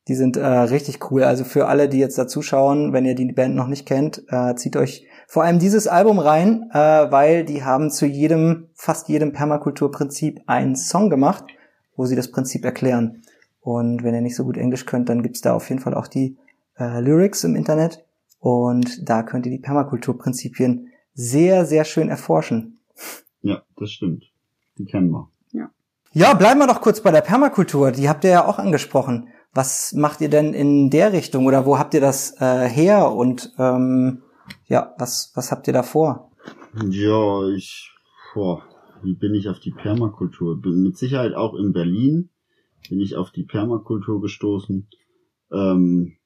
Die sind äh, richtig cool. Also für alle, die jetzt da zuschauen, wenn ihr die Band noch nicht kennt, äh, zieht euch vor allem dieses Album rein, äh, weil die haben zu jedem, fast jedem Permakulturprinzip einen Song gemacht, wo sie das Prinzip erklären. Und wenn ihr nicht so gut Englisch könnt, dann gibt's da auf jeden Fall auch die äh, Lyrics im Internet. Und da könnt ihr die Permakulturprinzipien sehr, sehr schön erforschen. Ja, das stimmt. Die kennen wir. Ja. Ja, bleiben wir doch kurz bei der Permakultur. Die habt ihr ja auch angesprochen. Was macht ihr denn in der Richtung oder wo habt ihr das äh, her und ähm, ja, was, was habt ihr da vor? Ja, ich, boah, wie bin ich auf die Permakultur? Bin mit Sicherheit auch in Berlin bin ich auf die Permakultur gestoßen ähm,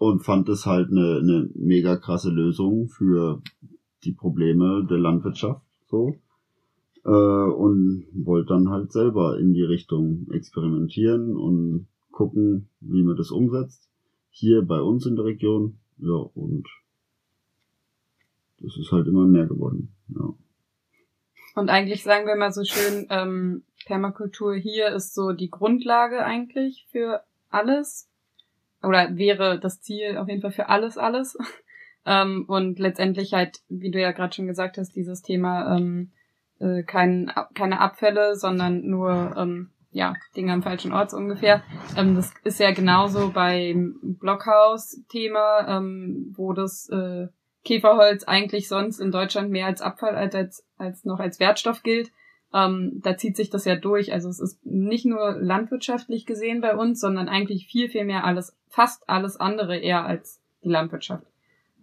und fand es halt eine, eine mega krasse Lösung für die Probleme der Landwirtschaft so äh, und wollte dann halt selber in die Richtung experimentieren und gucken, wie man das umsetzt hier bei uns in der Region. Ja, und das ist halt immer mehr geworden. Ja. Und eigentlich sagen wir mal so schön, ähm, Permakultur hier ist so die Grundlage eigentlich für alles. Oder wäre das Ziel auf jeden Fall für alles, alles. [laughs] ähm, und letztendlich halt, wie du ja gerade schon gesagt hast, dieses Thema ähm, äh, kein, keine Abfälle, sondern nur ähm, ja, Dinge am falschen Ort so ungefähr. Ähm, das ist ja genauso beim Blockhaus-Thema, ähm, wo das äh, Käferholz eigentlich sonst in Deutschland mehr als Abfall als, als, als noch als Wertstoff gilt. Ähm, da zieht sich das ja durch. Also es ist nicht nur landwirtschaftlich gesehen bei uns, sondern eigentlich viel, viel mehr alles, fast alles andere eher als die Landwirtschaft.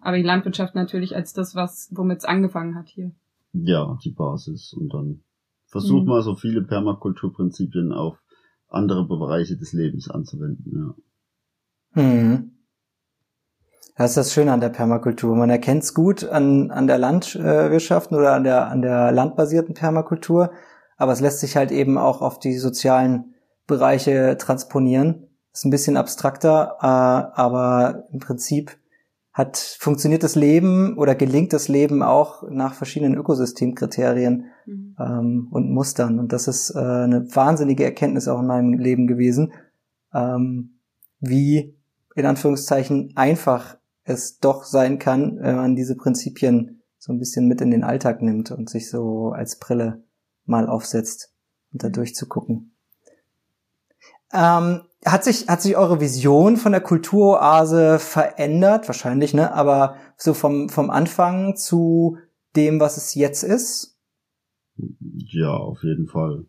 Aber die Landwirtschaft natürlich als das, was, womit es angefangen hat hier. Ja, die Basis. Und dann versucht mhm. mal so viele Permakulturprinzipien auf andere Bereiche des Lebens anzuwenden, ja. Mhm. Das ist das Schöne an der Permakultur. Man erkennt es gut an, an der Landwirtschaft oder an der, an der landbasierten Permakultur, aber es lässt sich halt eben auch auf die sozialen Bereiche transponieren. Ist ein bisschen abstrakter, äh, aber im Prinzip hat funktioniert das Leben oder gelingt das Leben auch nach verschiedenen Ökosystemkriterien mhm. ähm, und Mustern. Und das ist äh, eine wahnsinnige Erkenntnis auch in meinem Leben gewesen, ähm, wie in Anführungszeichen einfach es doch sein kann, wenn man diese Prinzipien so ein bisschen mit in den Alltag nimmt und sich so als Brille mal aufsetzt und da durchzugucken. Ähm, hat sich, hat sich eure Vision von der Kulturoase verändert? Wahrscheinlich, ne? Aber so vom, vom Anfang zu dem, was es jetzt ist? Ja, auf jeden Fall.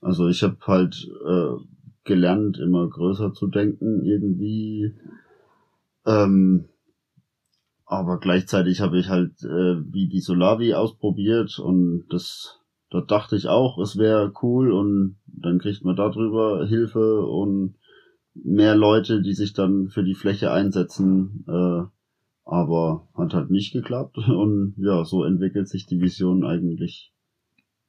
Also ich habe halt äh, gelernt, immer größer zu denken irgendwie. Ähm, aber gleichzeitig habe ich halt äh, wie die Solavi ausprobiert und das da dachte ich auch, es wäre cool und dann kriegt man darüber Hilfe und mehr Leute, die sich dann für die Fläche einsetzen. Äh, aber hat halt nicht geklappt [laughs] und ja, so entwickelt sich die Vision eigentlich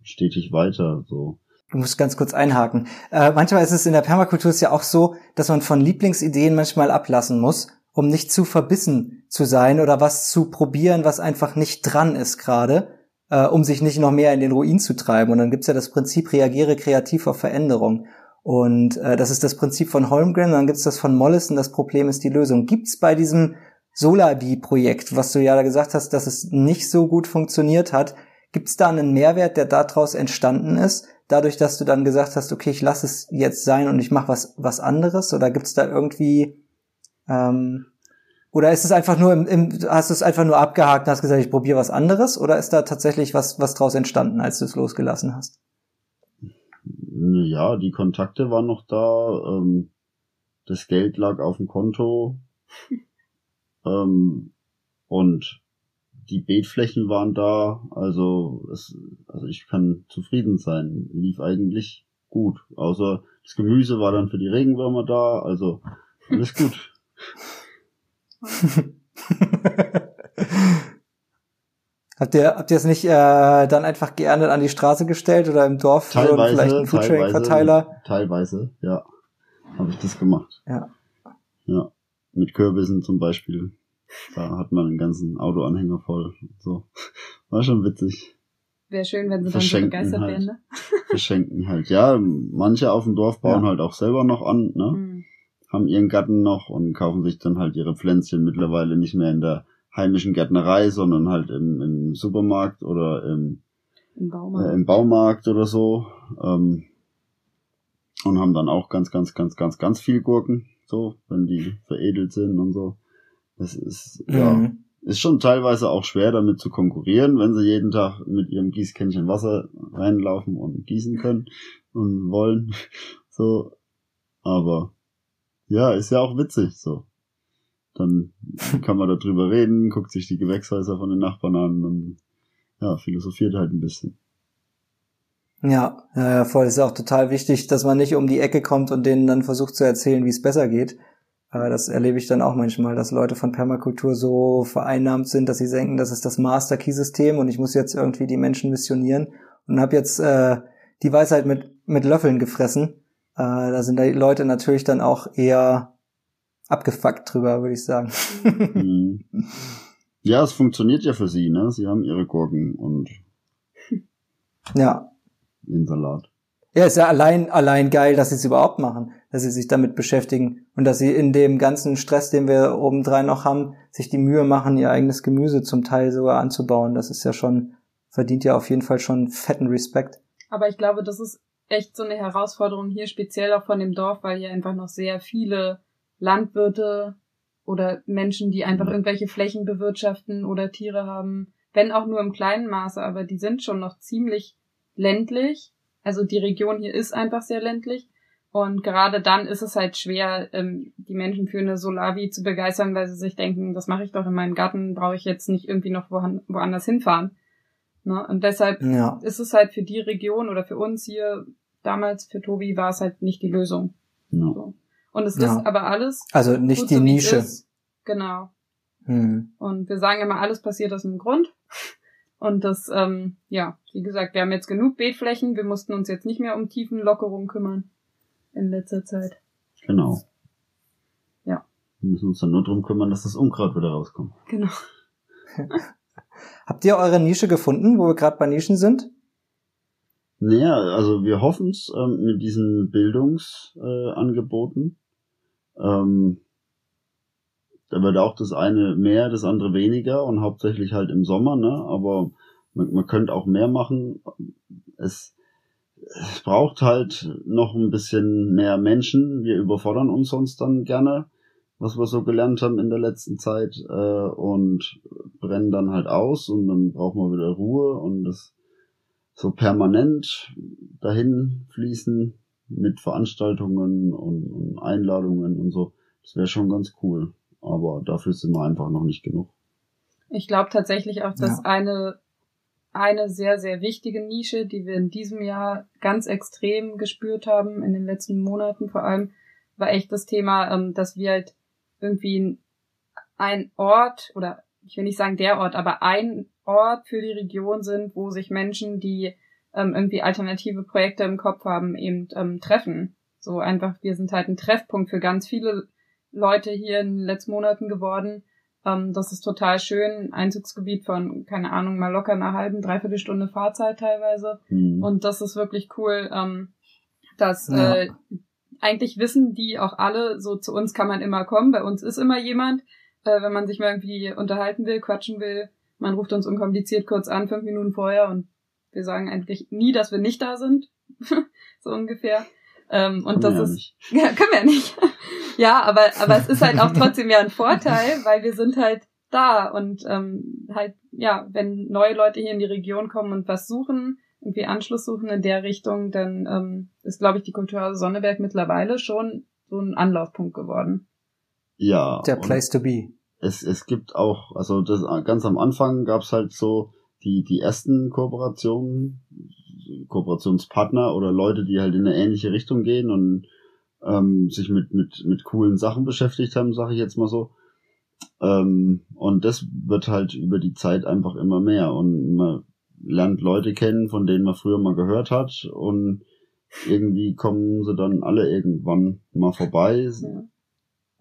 stetig weiter. So. Du musst ganz kurz einhaken. Äh, manchmal ist es in der Permakultur ja auch so, dass man von Lieblingsideen manchmal ablassen muss, um nicht zu verbissen zu sein oder was zu probieren, was einfach nicht dran ist gerade, äh, um sich nicht noch mehr in den Ruin zu treiben. Und dann gibt's ja das Prinzip, reagiere kreativ auf Veränderung. Und äh, das ist das Prinzip von Holmgren, dann gibt's das von Mollison, das Problem ist die Lösung. Gibt's bei diesem Solabi-Projekt, was du ja da gesagt hast, dass es nicht so gut funktioniert hat, gibt's da einen Mehrwert, der daraus entstanden ist, dadurch, dass du dann gesagt hast, okay, ich lasse es jetzt sein und ich mache was was anderes? Oder gibt's da irgendwie ähm, oder ist es einfach nur im, im hast du es einfach nur abgehakt und hast gesagt, ich probiere was anderes? Oder ist da tatsächlich was was draus entstanden, als du es losgelassen hast? Ja, die Kontakte waren noch da. Ähm, das Geld lag auf dem Konto. [laughs] ähm, und die Beetflächen waren da, also, es, also ich kann zufrieden sein. Lief eigentlich gut. Außer das Gemüse war dann für die Regenwürmer da, also alles gut. [laughs] habt ihr habt ihr es nicht äh, dann einfach geerntet an die Straße gestellt oder im Dorf teilweise, vielleicht einen Foodsharing-Verteiler? Teilweise, ja, habe ich das gemacht. Ja. Ja, mit Kürbissen zum Beispiel. Da hat man den ganzen Autoanhänger voll. So. War schon witzig. Wäre schön, wenn sie dann so begeistert halt. wären, ne? Verschenken halt. Ja, manche auf dem Dorf bauen ja. halt auch selber noch an, ne? Mhm. Haben ihren Garten noch und kaufen sich dann halt ihre Pflänzchen mittlerweile nicht mehr in der heimischen Gärtnerei, sondern halt im, im Supermarkt oder im, Im Baumarkt. Äh, im Baumarkt oder so. Ähm, und haben dann auch ganz, ganz, ganz, ganz, ganz viel Gurken, so, wenn die veredelt sind und so. Es ist, mhm. ja, ist schon teilweise auch schwer damit zu konkurrieren, wenn sie jeden Tag mit ihrem Gießkännchen Wasser reinlaufen und gießen können und wollen. [laughs] So. Aber ja, ist ja auch witzig so. Dann kann man darüber reden, guckt sich die Gewächshäuser von den Nachbarn an und ja, philosophiert halt ein bisschen. Ja, ja, voll. Ist auch total wichtig, dass man nicht um die Ecke kommt und denen dann versucht zu erzählen, wie es besser geht, das erlebe ich dann auch manchmal, dass Leute von Permakultur so vereinnahmt sind, dass sie denken, das ist das Master-Key-System und ich muss jetzt irgendwie die Menschen missionieren und habe jetzt äh, die Weisheit mit, mit Löffeln gefressen. Äh, da sind die Leute natürlich dann auch eher abgefuckt drüber, würde ich sagen. Mhm. Ja, es funktioniert ja für sie, ne? Sie haben ihre Gurken und ja. ihren Salat. Ja, ist ja allein, allein geil, dass sie es überhaupt machen, dass sie sich damit beschäftigen und dass sie in dem ganzen Stress, den wir obendrein noch haben, sich die Mühe machen, ihr eigenes Gemüse zum Teil sogar anzubauen. Das ist ja schon, verdient ja auf jeden Fall schon fetten Respekt. Aber ich glaube, das ist echt so eine Herausforderung hier, speziell auch von dem Dorf, weil hier einfach noch sehr viele Landwirte oder Menschen, die einfach irgendwelche Flächen bewirtschaften oder Tiere haben, wenn auch nur im kleinen Maße, aber die sind schon noch ziemlich ländlich also die Region hier ist einfach sehr ländlich. Und gerade dann ist es halt schwer, ähm, die Menschen für eine Solavi zu begeistern, weil sie sich denken, das mache ich doch in meinem Garten, brauche ich jetzt nicht irgendwie noch woanders hinfahren. Ne? Und deshalb ja. ist es halt für die Region oder für uns hier, damals für Tobi, war es halt nicht die Lösung. Ja. So. Und es ja. ist aber alles. Also nicht die so, Nische. Genau. Hm. Und wir sagen immer, alles passiert aus einem Grund. Und das, ähm, ja, wie gesagt, wir haben jetzt genug Beetflächen. Wir mussten uns jetzt nicht mehr um Tiefenlockerung kümmern in letzter Zeit. Genau. Ja. Wir müssen uns dann nur drum kümmern, dass das Unkraut wieder rauskommt. Genau. [laughs] Habt ihr eure Nische gefunden, wo wir gerade bei Nischen sind? Naja, also wir hoffen es ähm, mit diesen Bildungsangeboten. Äh, ähm, da wird auch das eine mehr, das andere weniger und hauptsächlich halt im Sommer, ne? Aber man, man könnte auch mehr machen. Es, es braucht halt noch ein bisschen mehr Menschen. Wir überfordern uns sonst dann gerne, was wir so gelernt haben in der letzten Zeit, äh, und brennen dann halt aus und dann brauchen wir wieder Ruhe und das so permanent dahin fließen mit Veranstaltungen und, und Einladungen und so. Das wäre schon ganz cool. Aber dafür sind wir einfach noch nicht genug. Ich glaube tatsächlich auch, dass Ja. eine, eine sehr, sehr wichtige Nische, die wir in diesem Jahr ganz extrem gespürt haben, in den letzten Monaten vor allem, war echt das Thema, ähm, dass wir halt irgendwie ein Ort oder ich will nicht sagen der Ort, aber ein Ort für die Region sind, wo sich Menschen, die ähm, irgendwie alternative Projekte im Kopf haben, eben ähm, treffen. So einfach, wir sind halt ein Treffpunkt für ganz viele Leute hier in den letzten Monaten geworden. Ähm, das ist total schön. Einzugsgebiet von, keine Ahnung, mal locker einer halben, dreiviertel Stunde Fahrzeit teilweise. Hm. Und das ist wirklich cool, ähm, dass Ja. äh, eigentlich wissen die auch alle, so zu uns kann man immer kommen, bei uns ist immer jemand, äh, wenn man sich mal irgendwie unterhalten will, quatschen will, man ruft uns unkompliziert kurz an, fünf Minuten vorher und wir sagen eigentlich nie, dass wir nicht da sind, [laughs] so ungefähr. Ähm, und das ja ist, nicht. [laughs] ja, können wir ja nicht. [laughs] ja, aber, aber es ist halt auch trotzdem ja ein Vorteil, weil wir sind halt da und ähm, halt, ja, wenn neue Leute hier in die Region kommen und was suchen, irgendwie Anschluss suchen in der Richtung, dann ähm, ist, glaube ich, die Kulturhaus Sonneberg mittlerweile schon so ein Anlaufpunkt geworden. Ja. Der Place to be. es, es gibt auch, also das ganz am Anfang gab's halt so die, die ersten Kooperationen, Kooperationspartner oder Leute, die halt in eine ähnliche Richtung gehen und ähm, sich mit, mit, mit coolen Sachen beschäftigt haben, sage ich jetzt mal so. Ähm, und das wird halt über die Zeit einfach immer mehr und man lernt Leute kennen, von denen man früher mal gehört hat und irgendwie kommen sie dann alle irgendwann mal vorbei Ja.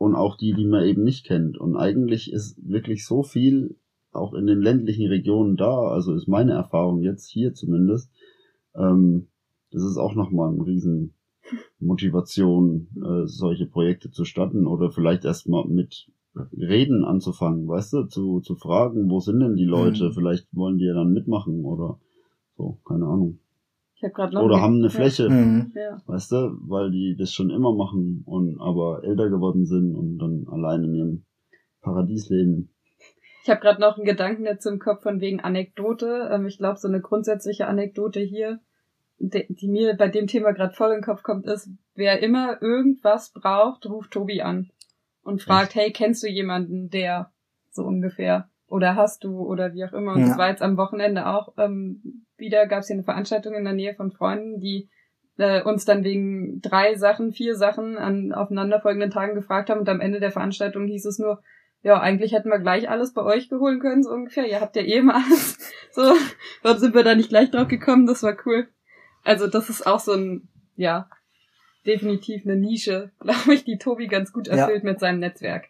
Und auch die, die man eben nicht kennt. Und eigentlich ist wirklich so viel auch in den ländlichen Regionen da, also ist meine Erfahrung jetzt hier zumindest. Ähm, das ist auch nochmal eine riesen Motivation, äh, solche Projekte zu starten oder vielleicht erstmal mit Reden anzufangen, weißt du, zu, zu fragen, wo sind denn die Leute, Mhm. vielleicht wollen die ja dann mitmachen oder so, keine Ahnung. Ich habe gerade noch Oder haben eine ja. Fläche, Mhm. Ja. weißt du, weil die das schon immer machen und aber älter geworden sind und dann allein in ihrem Paradies leben. Ich habe gerade noch einen Gedanken jetzt im Kopf von wegen Anekdote. Ähm, ich glaube, so eine grundsätzliche Anekdote hier, die mir bei dem Thema gerade voll in den Kopf kommt, ist, wer immer irgendwas braucht, ruft Tobi an und fragt, hey, kennst du jemanden, der so ungefähr oder hast du oder wie auch immer. Und Ja. das war jetzt am Wochenende auch ähm, wieder, gab es hier eine Veranstaltung in der Nähe von Freunden, die äh, uns dann wegen drei Sachen, vier Sachen an aufeinanderfolgenden Tagen gefragt haben und am Ende der Veranstaltung hieß es nur, ja, eigentlich hätten wir gleich alles bei euch geholen können, so ungefähr. Ihr habt ja eh immer alles. [laughs] So, warum sind wir da nicht gleich drauf gekommen? Das war cool. Also das ist auch so ein, ja, definitiv eine Nische, [laughs] glaube ich, die Tobi ganz gut Ja. erfüllt mit seinem Netzwerk.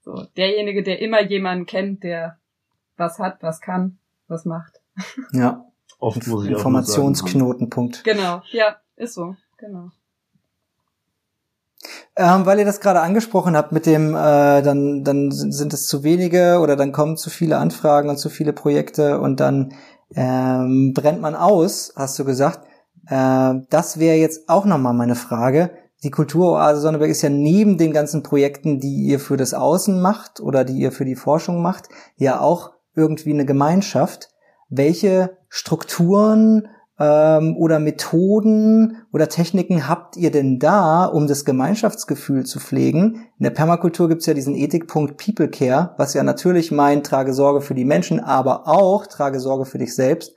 So, derjenige, der immer jemanden kennt, der was hat, was kann, was macht. [laughs] Ja, Oft muss ich auch nur sagen, Informationsknotenpunkt. Genau, ja, ist so, genau. Ähm, weil ihr das gerade angesprochen habt mit dem, äh, dann, dann sind sind es zu wenige oder dann kommen zu viele Anfragen und zu viele Projekte und dann ähm, brennt man aus, hast du gesagt. Äh, das wäre jetzt auch nochmal meine Frage. Die Kulturoase Sonneberg ist ja neben den ganzen Projekten, die ihr für das Außen macht oder die ihr für die Forschung macht, ja auch irgendwie eine Gemeinschaft. Welche Strukturen ähm, oder Methoden oder Techniken habt ihr denn da, um das Gemeinschaftsgefühl zu pflegen? In der Permakultur gibt's ja diesen Ethikpunkt People Care, was ja natürlich meint, trage Sorge für die Menschen, aber auch trage Sorge für dich selbst.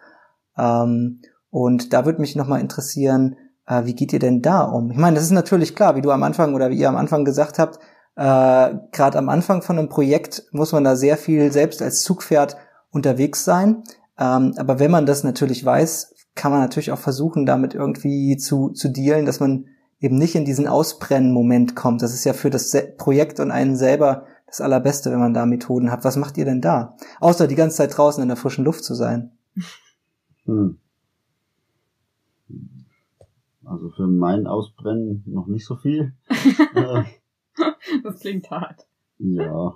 Ähm, und da würde mich nochmal interessieren, äh, wie geht ihr denn da um? Ich meine, das ist natürlich klar, wie du am Anfang oder wie ihr am Anfang gesagt habt, äh, gerade am Anfang von einem Projekt muss man da sehr viel selbst als Zugpferd unterwegs sein. Ähm, aber wenn man das natürlich weiß, kann man natürlich auch versuchen, damit irgendwie zu, zu dealen, dass man eben nicht in diesen Ausbrennen-Moment kommt. Das ist ja für das Projekt und einen selber das Allerbeste, wenn man da Methoden hat. Was macht ihr denn da? Außer die ganze Zeit draußen in der frischen Luft zu sein. Hm. Also für mein Ausbrennen noch nicht so viel. [laughs] äh, Das klingt hart. Ja.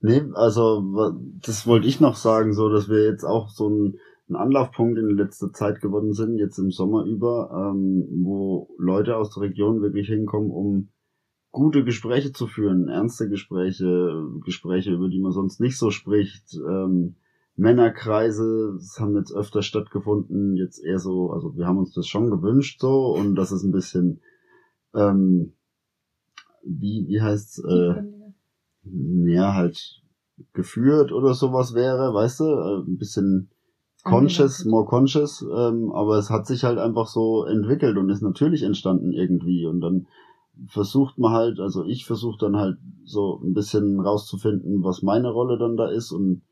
Nee, also das wollte ich noch sagen, so dass wir jetzt auch so ein, ein Anlaufpunkt in letzter Zeit geworden sind, jetzt im Sommer über, ähm, wo Leute aus der Region wirklich hinkommen, um gute Gespräche zu führen, ernste Gespräche, Gespräche, über die man sonst nicht so spricht, ähm, Männerkreise, das haben jetzt öfter stattgefunden, jetzt eher so, also wir haben uns das schon gewünscht so und das ist ein bisschen, ähm, wie, wie heißt's, äh, ja, halt geführt oder sowas wäre, weißt du, äh, ein bisschen conscious, more conscious, ähm, aber es hat sich halt einfach so entwickelt und ist natürlich entstanden irgendwie und dann versucht man halt, also ich versuche dann halt so ein bisschen rauszufinden, was meine Rolle dann da ist und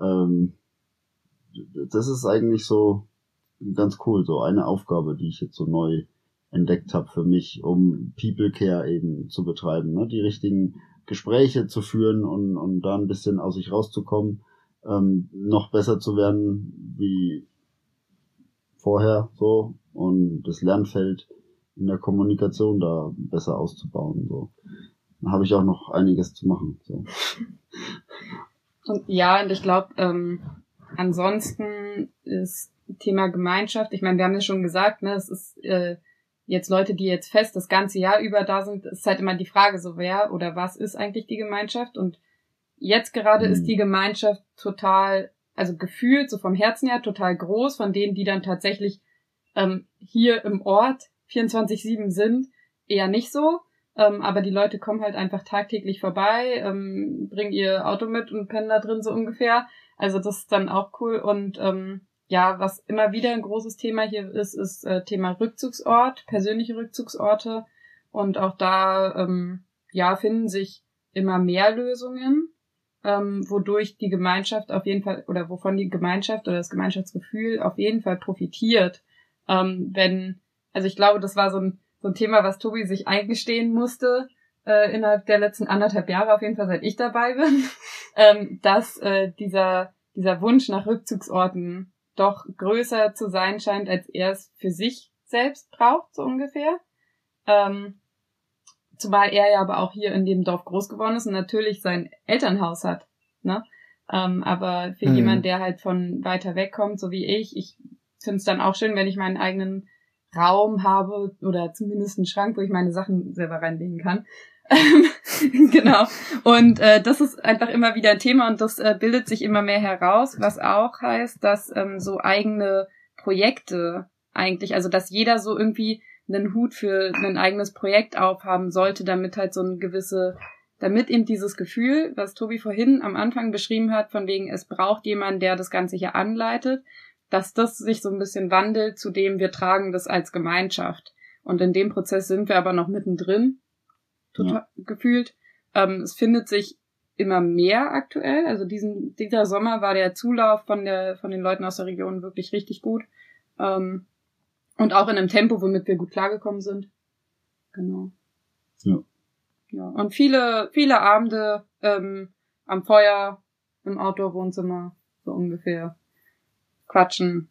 ähm, das ist eigentlich so ganz cool, so eine Aufgabe, die ich jetzt so neu entdeckt habe für mich, um People Care eben zu betreiben, ne? die richtigen Gespräche zu führen und, und da ein bisschen aus sich rauszukommen, ähm, noch besser zu werden wie vorher so und das Lernfeld in der Kommunikation da besser auszubauen. So. Da habe ich auch noch einiges zu machen. So. Und ja, und ich glaube, ähm, ansonsten ist Thema Gemeinschaft, ich meine, wir haben ja schon gesagt, ne, es ist äh, jetzt Leute, die jetzt fest das ganze Jahr über da sind, ist halt immer die Frage, so wer oder was ist eigentlich die Gemeinschaft? Und jetzt gerade mhm. ist die Gemeinschaft total, also gefühlt, so vom Herzen her, total groß, von denen, die dann tatsächlich ähm, hier im Ort 24-7 sind, eher nicht so. Ähm, aber die Leute kommen halt einfach tagtäglich vorbei, ähm, bringen ihr Auto mit und pennen da drin so ungefähr. Also das ist dann auch cool. Und ähm, ja, was immer wieder ein großes Thema hier ist, ist äh, Thema Rückzugsort, persönliche Rückzugsorte. Und auch da ähm, ja finden sich immer mehr Lösungen, ähm, wodurch die Gemeinschaft auf jeden Fall oder wovon die Gemeinschaft oder das Gemeinschaftsgefühl auf jeden Fall profitiert, ähm, wenn also ich glaube, das war so ein, so ein Thema, was Tobi sich eingestehen musste, äh, innerhalb der letzten anderthalb Jahre, auf jeden Fall seit ich dabei bin, [laughs] ähm, dass äh, dieser, dieser Wunsch nach Rückzugsorten doch größer zu sein scheint, als er es für sich selbst braucht, so ungefähr. Ähm, zumal er ja aber auch hier in dem Dorf groß geworden ist und natürlich sein Elternhaus hat. Ne? Ähm, aber für mhm. jemand, der halt von weiter weg kommt, so wie ich, ich finde es dann auch schön, wenn ich meinen eigenen Raum habe oder zumindest einen Schrank, wo ich meine Sachen selber reinlegen kann. [laughs] genau. Und äh, das ist einfach immer wieder ein Thema und das äh, bildet sich immer mehr heraus, was auch heißt, dass ähm, so eigene Projekte eigentlich, also dass jeder so irgendwie einen Hut für ein eigenes Projekt aufhaben sollte, damit halt so ein gewisse, damit eben dieses Gefühl, was Tobi vorhin am Anfang beschrieben hat, von wegen es braucht jemand, der das Ganze hier anleitet, dass das sich so ein bisschen wandelt, zu dem wir tragen das als Gemeinschaft. Und in dem Prozess sind wir aber noch mittendrin, total ja. gefühlt. Ähm, es findet sich immer mehr aktuell. Also diesen, dieser Sommer war der Zulauf von der, von den Leuten aus der Region wirklich richtig gut. Ähm, und auch in einem Tempo, womit wir gut klargekommen sind. Genau. Ja. Ja. Und viele, viele Abende ähm, am Feuer, im Outdoor-Wohnzimmer, so ungefähr quatschen.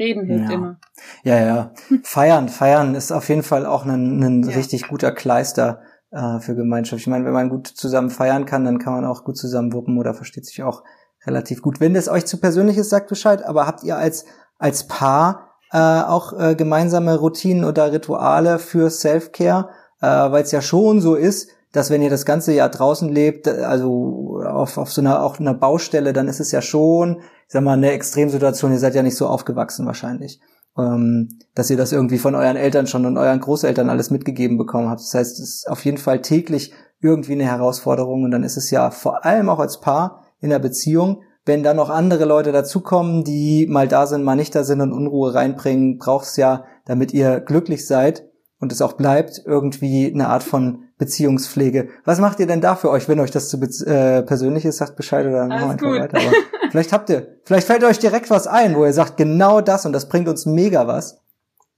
Reden hilft ja. immer. Ja, ja. Feiern, feiern ist auf jeden Fall auch ein, ein ja. richtig guter Kleister äh, für Gemeinschaft. Ich meine, wenn man gut zusammen feiern kann, dann kann man auch gut zusammen wuppen oder versteht sich auch relativ gut. Wenn das euch zu persönlich ist, sagt Bescheid, aber habt ihr als, als Paar äh, auch äh, gemeinsame Routinen oder Rituale für Self-Care? Äh, Weil es ja schon so ist, dass wenn ihr das ganze Jahr draußen lebt, also auf, auf so einer auch einer Baustelle, dann ist es ja schon, ich sag mal, eine Extremsituation, ihr seid ja nicht so aufgewachsen wahrscheinlich. Ähm, dass ihr das irgendwie von euren Eltern schon und euren Großeltern alles mitgegeben bekommen habt. Das heißt, es ist auf jeden Fall täglich irgendwie eine Herausforderung und dann ist es ja vor allem auch als Paar in der Beziehung, wenn dann noch andere Leute dazukommen, die mal da sind, mal nicht da sind und Unruhe reinbringen, braucht es ja, damit ihr glücklich seid und es auch bleibt, irgendwie eine Art von Beziehungspflege. Was macht ihr denn da für euch, wenn euch das zu äh, persönlich ist? Sagt Bescheid oder machen wir einfach weiter. Aber [laughs] vielleicht habt ihr, vielleicht fällt euch direkt was ein, wo ihr sagt, genau das und das bringt uns mega was.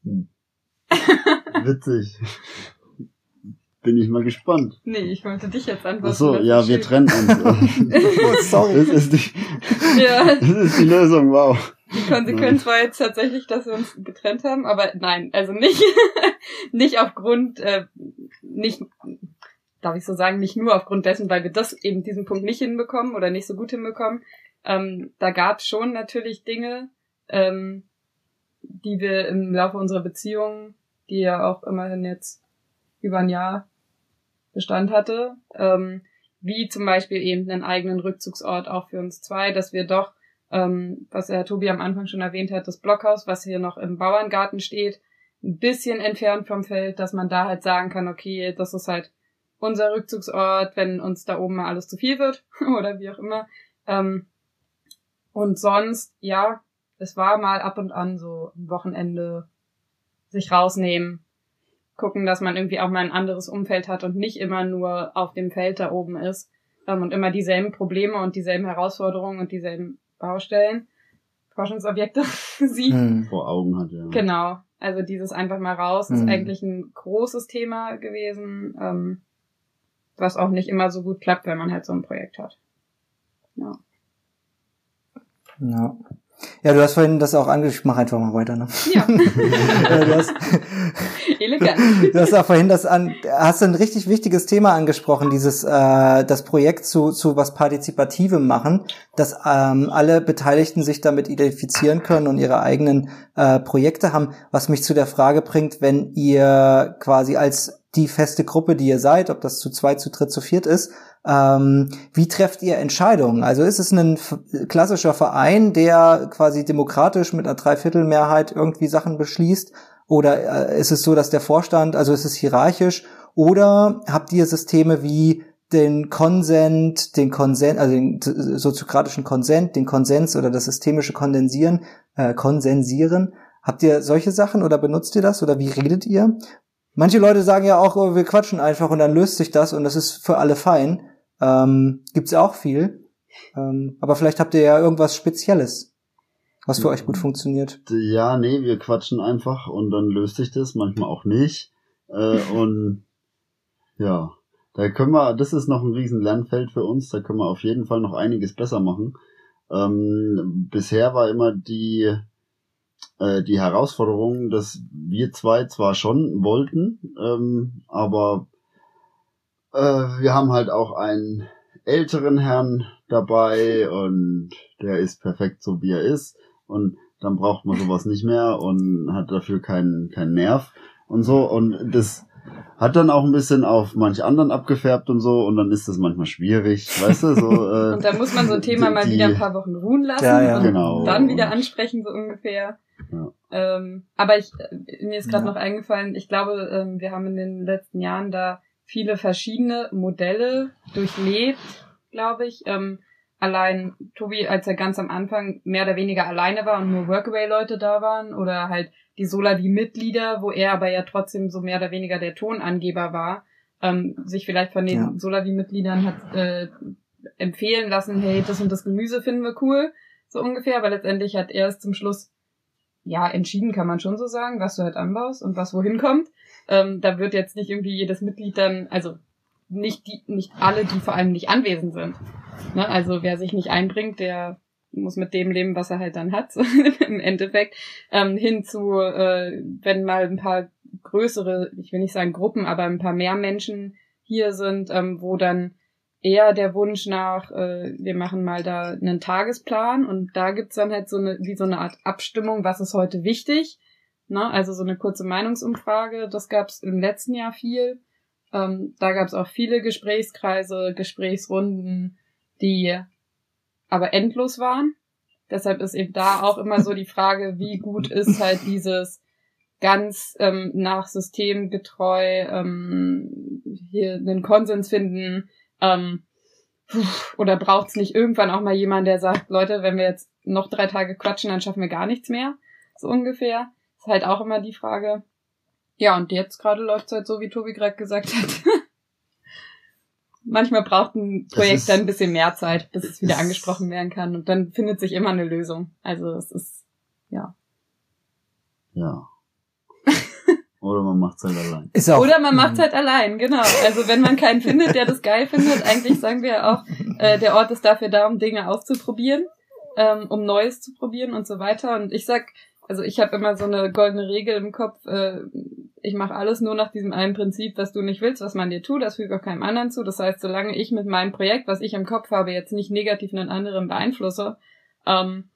Hm. Witzig. Bin ich mal gespannt. Nee, ich wollte dich jetzt antworten. Ach so, ja, wir trennen uns. oh, [laughs] [laughs] sorry. Das ist, die, ja. das ist die Lösung, wow. Die Konsequenz war jetzt tatsächlich, dass wir uns getrennt haben, aber nein, also nicht, [laughs] nicht aufgrund, äh, nicht, darf ich so sagen, nicht nur aufgrund dessen, weil wir das eben diesen Punkt nicht hinbekommen oder nicht so gut hinbekommen. Ähm, da gab es schon natürlich Dinge, ähm, die wir im Laufe unserer Beziehung, die ja auch immerhin jetzt über ein Jahr Bestand hatte, ähm, wie zum Beispiel eben einen eigenen Rückzugsort auch für uns zwei, dass wir doch, ähm, was Herr Tobi am Anfang schon erwähnt hat, das Blockhaus, was hier noch im Bauerngarten steht, ein bisschen entfernt vom Feld, dass man da halt sagen kann, okay, das ist halt unser Rückzugsort, wenn uns da oben mal alles zu viel wird [laughs] oder wie auch immer. Ähm, und sonst, ja, es war mal ab und an so ein Wochenende sich rausnehmen, gucken, dass man irgendwie auch mal ein anderes Umfeld hat und nicht immer nur auf dem Feld da oben ist ähm, und immer dieselben Probleme und dieselben Herausforderungen und dieselben Baustellen, Forschungsobjekte [laughs] sieht. Hm. Vor Augen hat, ja. Genau. Also dieses einfach mal raus ist hm. eigentlich ein großes Thema gewesen, ähm, was auch nicht immer so gut klappt, wenn man halt so ein Projekt hat. Ja. Ja. Ja, du hast vorhin das auch angesprochen. Mach einfach mal weiter, ne? Ja. [laughs] du hast, [laughs] Elegant. Du hast auch vorhin das an, hast ein richtig wichtiges Thema angesprochen, dieses, äh, das Projekt zu, zu was Partizipativem machen, dass ähm, alle Beteiligten sich damit identifizieren können und ihre eigenen äh, Projekte haben, was mich zu der Frage bringt, wenn ihr quasi als die feste Gruppe, die ihr seid, ob das zu zweit, zu dritt, zu viert ist, ähm, wie trefft ihr Entscheidungen? Also ist es ein klassischer Verein, der quasi demokratisch mit einer Dreiviertelmehrheit irgendwie Sachen beschließt? Oder äh, ist es so, dass der Vorstand, also ist es hierarchisch? Oder habt ihr Systeme wie den Konsent, den Konsent, also den soziokratischen Konsent, den Konsens oder das systemische Kondensieren, äh, Konsensieren? Habt ihr solche Sachen oder benutzt ihr das oder wie redet ihr? Manche Leute sagen ja auch, oh, wir quatschen einfach und dann löst sich das und das ist für alle fein. Ähm, gibt's auch viel. Ähm, aber vielleicht habt ihr ja irgendwas Spezielles, was für euch gut funktioniert. Ja, nee, wir quatschen einfach und dann löst sich das, manchmal auch nicht. Äh, [laughs] und ja, da können wir, das ist noch ein riesen Lernfeld für uns, da können wir auf jeden Fall noch einiges besser machen. Ähm, bisher war immer die, äh, die Herausforderung, dass wir zwei zwar schon wollten, ähm, aber äh, wir haben halt auch einen älteren Herrn dabei und der ist perfekt so wie er ist und dann braucht man sowas nicht mehr und hat dafür keinen keinen Nerv und so und das hat dann auch ein bisschen auf manch anderen abgefärbt und so und dann ist das manchmal schwierig, weißt du, so [laughs] äh, Und dann muss man so ein Thema die, mal wieder ein paar Wochen ruhen lassen ja, ja. und genau. dann wieder ansprechen so ungefähr. Ja. Ähm, aber ich mir ist gerade ja. noch eingefallen, ich glaube, ähm, wir haben in den letzten Jahren da viele verschiedene Modelle durchlebt, glaube ich. Ähm, allein Tobi, als er ganz am Anfang mehr oder weniger alleine war und nur Workaway-Leute da waren oder halt die Solavi-Mitglieder, wo er aber ja trotzdem so mehr oder weniger der Tonangeber war, ähm, sich vielleicht von den ja. Solavi-Mitgliedern hat äh, empfehlen lassen, hey, das und das Gemüse finden wir cool, so ungefähr, aber letztendlich hat er es zum Schluss ja entschieden, kann man schon so sagen, was du halt anbaust und was wohin kommt. Ähm, da wird jetzt nicht irgendwie jedes Mitglied dann, also nicht die, nicht alle, die vor allem nicht anwesend sind. Ne? Also wer sich nicht einbringt, der muss mit dem leben, was er halt dann hat, [laughs] im Endeffekt. Ähm, hin zu, äh, wenn mal ein paar größere, ich will nicht sagen Gruppen, aber ein paar mehr Menschen hier sind, ähm, wo dann eher der Wunsch nach, äh, wir machen mal da einen Tagesplan und da gibt's dann halt so eine, wie so eine Art Abstimmung, was ist heute wichtig Ne? Also so eine kurze Meinungsumfrage, das gab es im letzten Jahr viel. Ähm, da gab es auch viele Gesprächskreise, Gesprächsrunden, die aber endlos waren. Deshalb ist eben da auch immer so die Frage, wie gut ist halt dieses ganz ähm, nach System getreu ähm, hier einen Konsens finden ähm, oder braucht es nicht irgendwann auch mal jemand, der sagt, Leute, wenn wir jetzt noch drei Tage quatschen, dann schaffen wir gar nichts mehr, so ungefähr. Ist halt auch immer die Frage. Ja, und jetzt gerade läuft es halt so, wie Tobi gerade gesagt hat. [laughs] Manchmal braucht ein Projekt ist, dann ein bisschen mehr Zeit, bis es wieder angesprochen werden kann. Und dann findet sich immer eine Lösung. Also es ist, ja. Ja. [laughs] Oder man macht's halt allein. Ist auch, Oder man macht's halt allein, genau. Also wenn man keinen findet, der das geil findet, eigentlich sagen wir auch, äh, der Ort ist dafür da, um Dinge auszuprobieren, ähm, um Neues zu probieren und so weiter. Und ich sag, also ich habe immer so eine goldene Regel im Kopf, äh, ich mache alles nur nach diesem einen Prinzip, was du nicht willst, was man dir tut, das fügt auch keinem anderen zu. Das heißt, solange ich mit meinem Projekt, was ich im Kopf habe, jetzt nicht negativ einen anderen beeinflusse, ähm,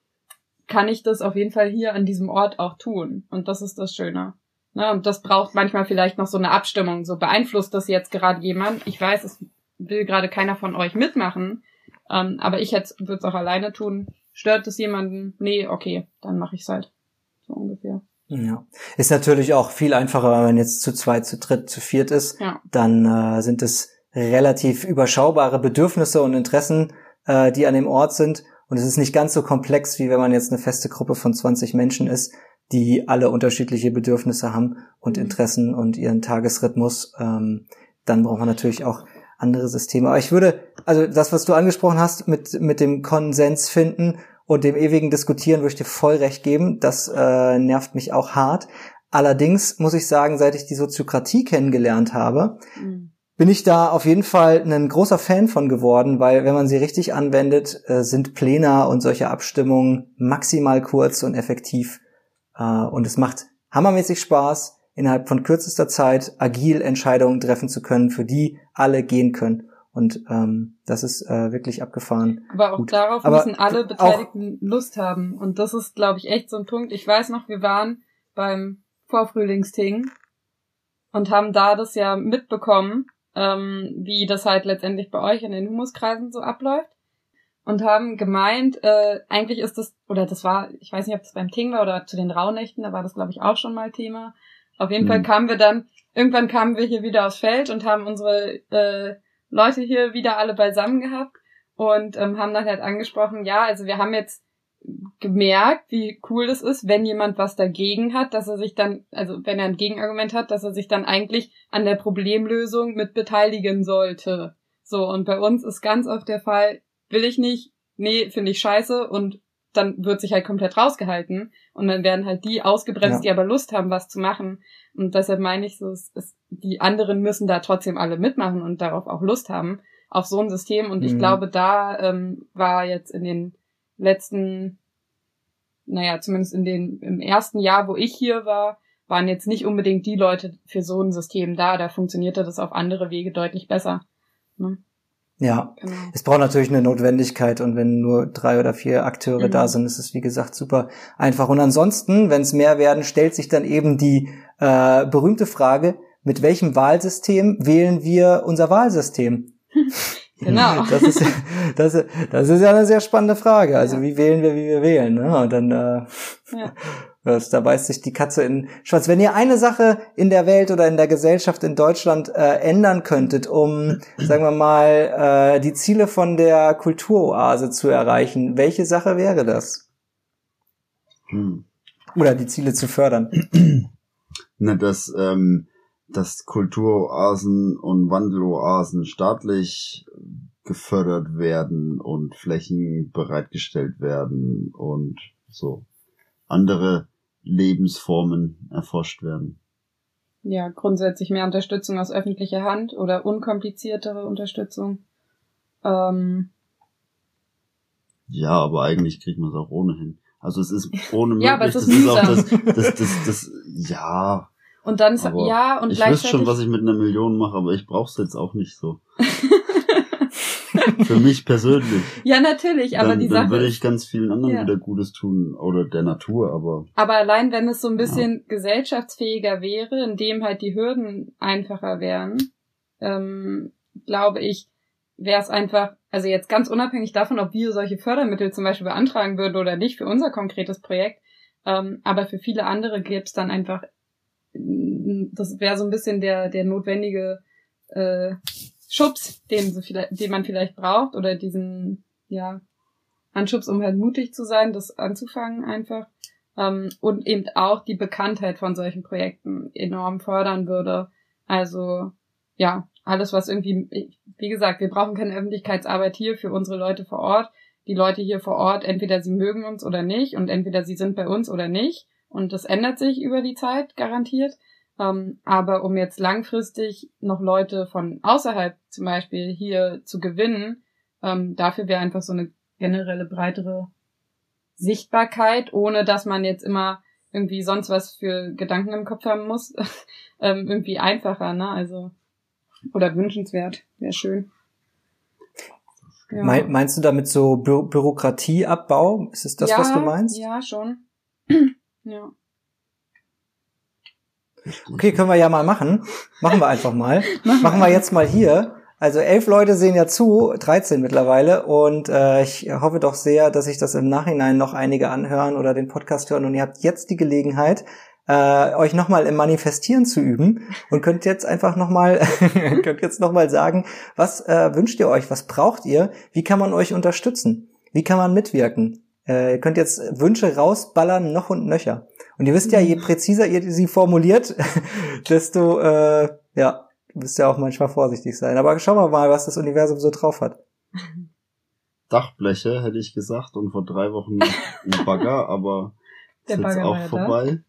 kann ich das auf jeden Fall hier an diesem Ort auch tun. Und das ist das Schöne. Ne? Und das braucht manchmal vielleicht noch so eine Abstimmung. So beeinflusst das jetzt gerade jemand. Ich weiß, es will gerade keiner von euch mitmachen, ähm, aber ich würde es auch alleine tun. Stört es jemanden? Nee, okay, dann mache ich es halt. So ungefähr. Ja. Ist natürlich auch viel einfacher, wenn man jetzt zu zweit, zu dritt, zu viert ist. Ja. Dann äh, sind es relativ überschaubare Bedürfnisse und Interessen, äh, die an dem Ort sind. Und es ist nicht ganz so komplex, wie wenn man jetzt eine feste Gruppe von 20 Menschen ist, die alle unterschiedliche Bedürfnisse haben und Mhm. Interessen und ihren Tagesrhythmus. Ähm, dann braucht man natürlich auch andere Systeme. Aber ich würde, also das, was du angesprochen hast, mit, mit dem Konsens finden und dem ewigen Diskutieren, würde ich dir voll recht geben. Das äh, nervt mich auch hart. Allerdings muss ich sagen, seit ich die Soziokratie kennengelernt habe, Mhm. bin ich da auf jeden Fall ein großer Fan von geworden, weil wenn man sie richtig anwendet, äh, sind Pläne und solche Abstimmungen maximal kurz und effektiv. Äh, und es macht hammermäßig Spaß, innerhalb von kürzester Zeit agil Entscheidungen treffen zu können, für die alle gehen können. Und ähm, das ist äh, wirklich abgefahren. Aber auch Gut. darauf Aber müssen alle Beteiligten Lust haben. Und das ist, glaube ich, echt so ein Punkt. Ich weiß noch, wir waren beim Vorfrühlingsting und haben da das ja mitbekommen, ähm, wie das halt letztendlich bei euch in den Humuskreisen so abläuft. Und haben gemeint, äh, eigentlich ist das, oder das war, ich weiß nicht, ob das beim Ting war oder zu den Rauhnächten, da war das, glaube ich, auch schon mal Thema. Auf jeden Mhm. Fall kamen wir dann, irgendwann kamen wir hier wieder aufs Feld und haben unsere äh, Leute hier wieder alle beisammen gehabt und ähm, haben dann halt angesprochen, ja, also wir haben jetzt gemerkt, wie cool das ist, wenn jemand was dagegen hat, dass er sich dann, also wenn er ein Gegenargument hat, dass er sich dann eigentlich an der Problemlösung mit beteiligen sollte. So, und bei uns ist ganz oft der Fall, will ich nicht, nee, finde ich scheiße und dann wird sich halt komplett rausgehalten und dann werden halt die ausgebremst, Ja. die aber Lust haben, was zu machen. Und deshalb meine ich so, es, es, die anderen müssen da trotzdem alle mitmachen und darauf auch Lust haben, auf so ein System. Und ich Mhm. glaube, da ähm, war jetzt in den letzten, naja, zumindest in den, im ersten Jahr, wo ich hier war, waren jetzt nicht unbedingt die Leute für so ein System da. Da funktionierte das auf andere Wege deutlich besser. Ne? Ja, Genau. es braucht natürlich eine Notwendigkeit und wenn nur drei oder vier Akteure Mhm. da sind, ist es wie gesagt super einfach. Und ansonsten, wenn es mehr werden, stellt sich dann eben die äh, berühmte Frage, mit welchem Wahlsystem wählen wir unser Wahlsystem? [laughs] Genau. [laughs] Das ist, das, ist- das ist ja eine sehr spannende Frage. Also Ja. wie wählen wir, wie wir wählen? Ne? Und dann äh, Ja. Das, da beißt sich die Katze in den Schwanz. Wenn ihr eine Sache in der Welt oder in der Gesellschaft in Deutschland äh, ändern könntet, um, sagen wir mal, äh, die Ziele von der Kulturoase zu erreichen, welche Sache wäre das? Hm. Oder die Ziele zu fördern? [clears throat] Na, dass, ähm, dass Kulturoasen und Wandeloasen staatlich gefördert werden und Flächen bereitgestellt werden und so andere Lebensformen erforscht werden. Ja, grundsätzlich mehr Unterstützung aus öffentlicher Hand oder unkompliziertere Unterstützung. Ähm, Ja, aber eigentlich kriegt man es auch ohnehin. Also es ist ohne möglich. Ja, aber es ist das ist auch das, das, das, das, ja. und dann, ist- ja, und ich wüsste gleichzeitig. schon, was ich mit einer Million mache, aber ich brauche es jetzt auch nicht so. [laughs] Für mich persönlich. ja, natürlich, aber dann, die dann Sache würde ist, ich ganz vielen anderen Ja. wieder Gutes tun oder der Natur, aber aber allein wenn es so ein bisschen gesellschaftsfähiger wäre, indem halt die Hürden einfacher wären, ähm, glaube ich, wäre es einfach, also jetzt ganz unabhängig davon, ob wir solche Fördermittel zum Beispiel beantragen würden oder nicht für unser konkretes Projekt, ähm, aber für viele andere gäbe es dann einfach, das wäre so ein bisschen der, der notwendige äh, Schubs, den, so vielleicht, den man vielleicht braucht oder diesen, ja, Anschubs, um halt mutig zu sein, das anzufangen einfach. Ähm, und eben auch die Bekanntheit von solchen Projekten enorm fördern würde. Also, ja, alles, was irgendwie, wie gesagt, wir brauchen keine Öffentlichkeitsarbeit hier für unsere Leute vor Ort. Die Leute hier vor Ort, entweder sie mögen uns oder nicht und entweder sie sind bei uns oder nicht. Und das ändert sich über die Zeit, garantiert. Ähm, aber um jetzt langfristig noch Leute von außerhalb zum Beispiel hier zu gewinnen, ähm, dafür wäre einfach so eine generelle breitere Sichtbarkeit, ohne dass man jetzt immer irgendwie sonst was für Gedanken im Kopf haben muss, [laughs] ähm, irgendwie einfacher, ne? Also oder wünschenswert, wäre schön. Ja. Mein, meinst du damit so Bü Bürokratieabbau? Ist es das, ja, was du meinst? Ja, schon. [clears throat] ja. Okay, können wir ja mal machen. Machen wir einfach mal. [laughs] Machen wir jetzt mal hier. Also elf Leute sehen ja zu, 13 mittlerweile. Und äh, ich hoffe doch sehr, dass sich das im Nachhinein noch einige anhören oder den Podcast hören. Und ihr habt jetzt die Gelegenheit, äh, euch nochmal im Manifestieren zu üben und könnt jetzt einfach nochmal, [laughs] könnt jetzt nochmal sagen, was äh, wünscht ihr euch, was braucht ihr, wie kann man euch unterstützen, wie kann man mitwirken. Äh, ihr könnt jetzt Wünsche rausballern, noch und nöcher. Und ihr wisst ja, je präziser ihr sie formuliert, [laughs] desto, äh, ja, müsst ja auch manchmal vorsichtig sein. Aber schauen wir mal, was das Universum so drauf hat. Dachbleche, hätte ich gesagt, und vor drei Wochen ein [laughs] Bagger, aber ist Der jetzt Bagger auch vorbei.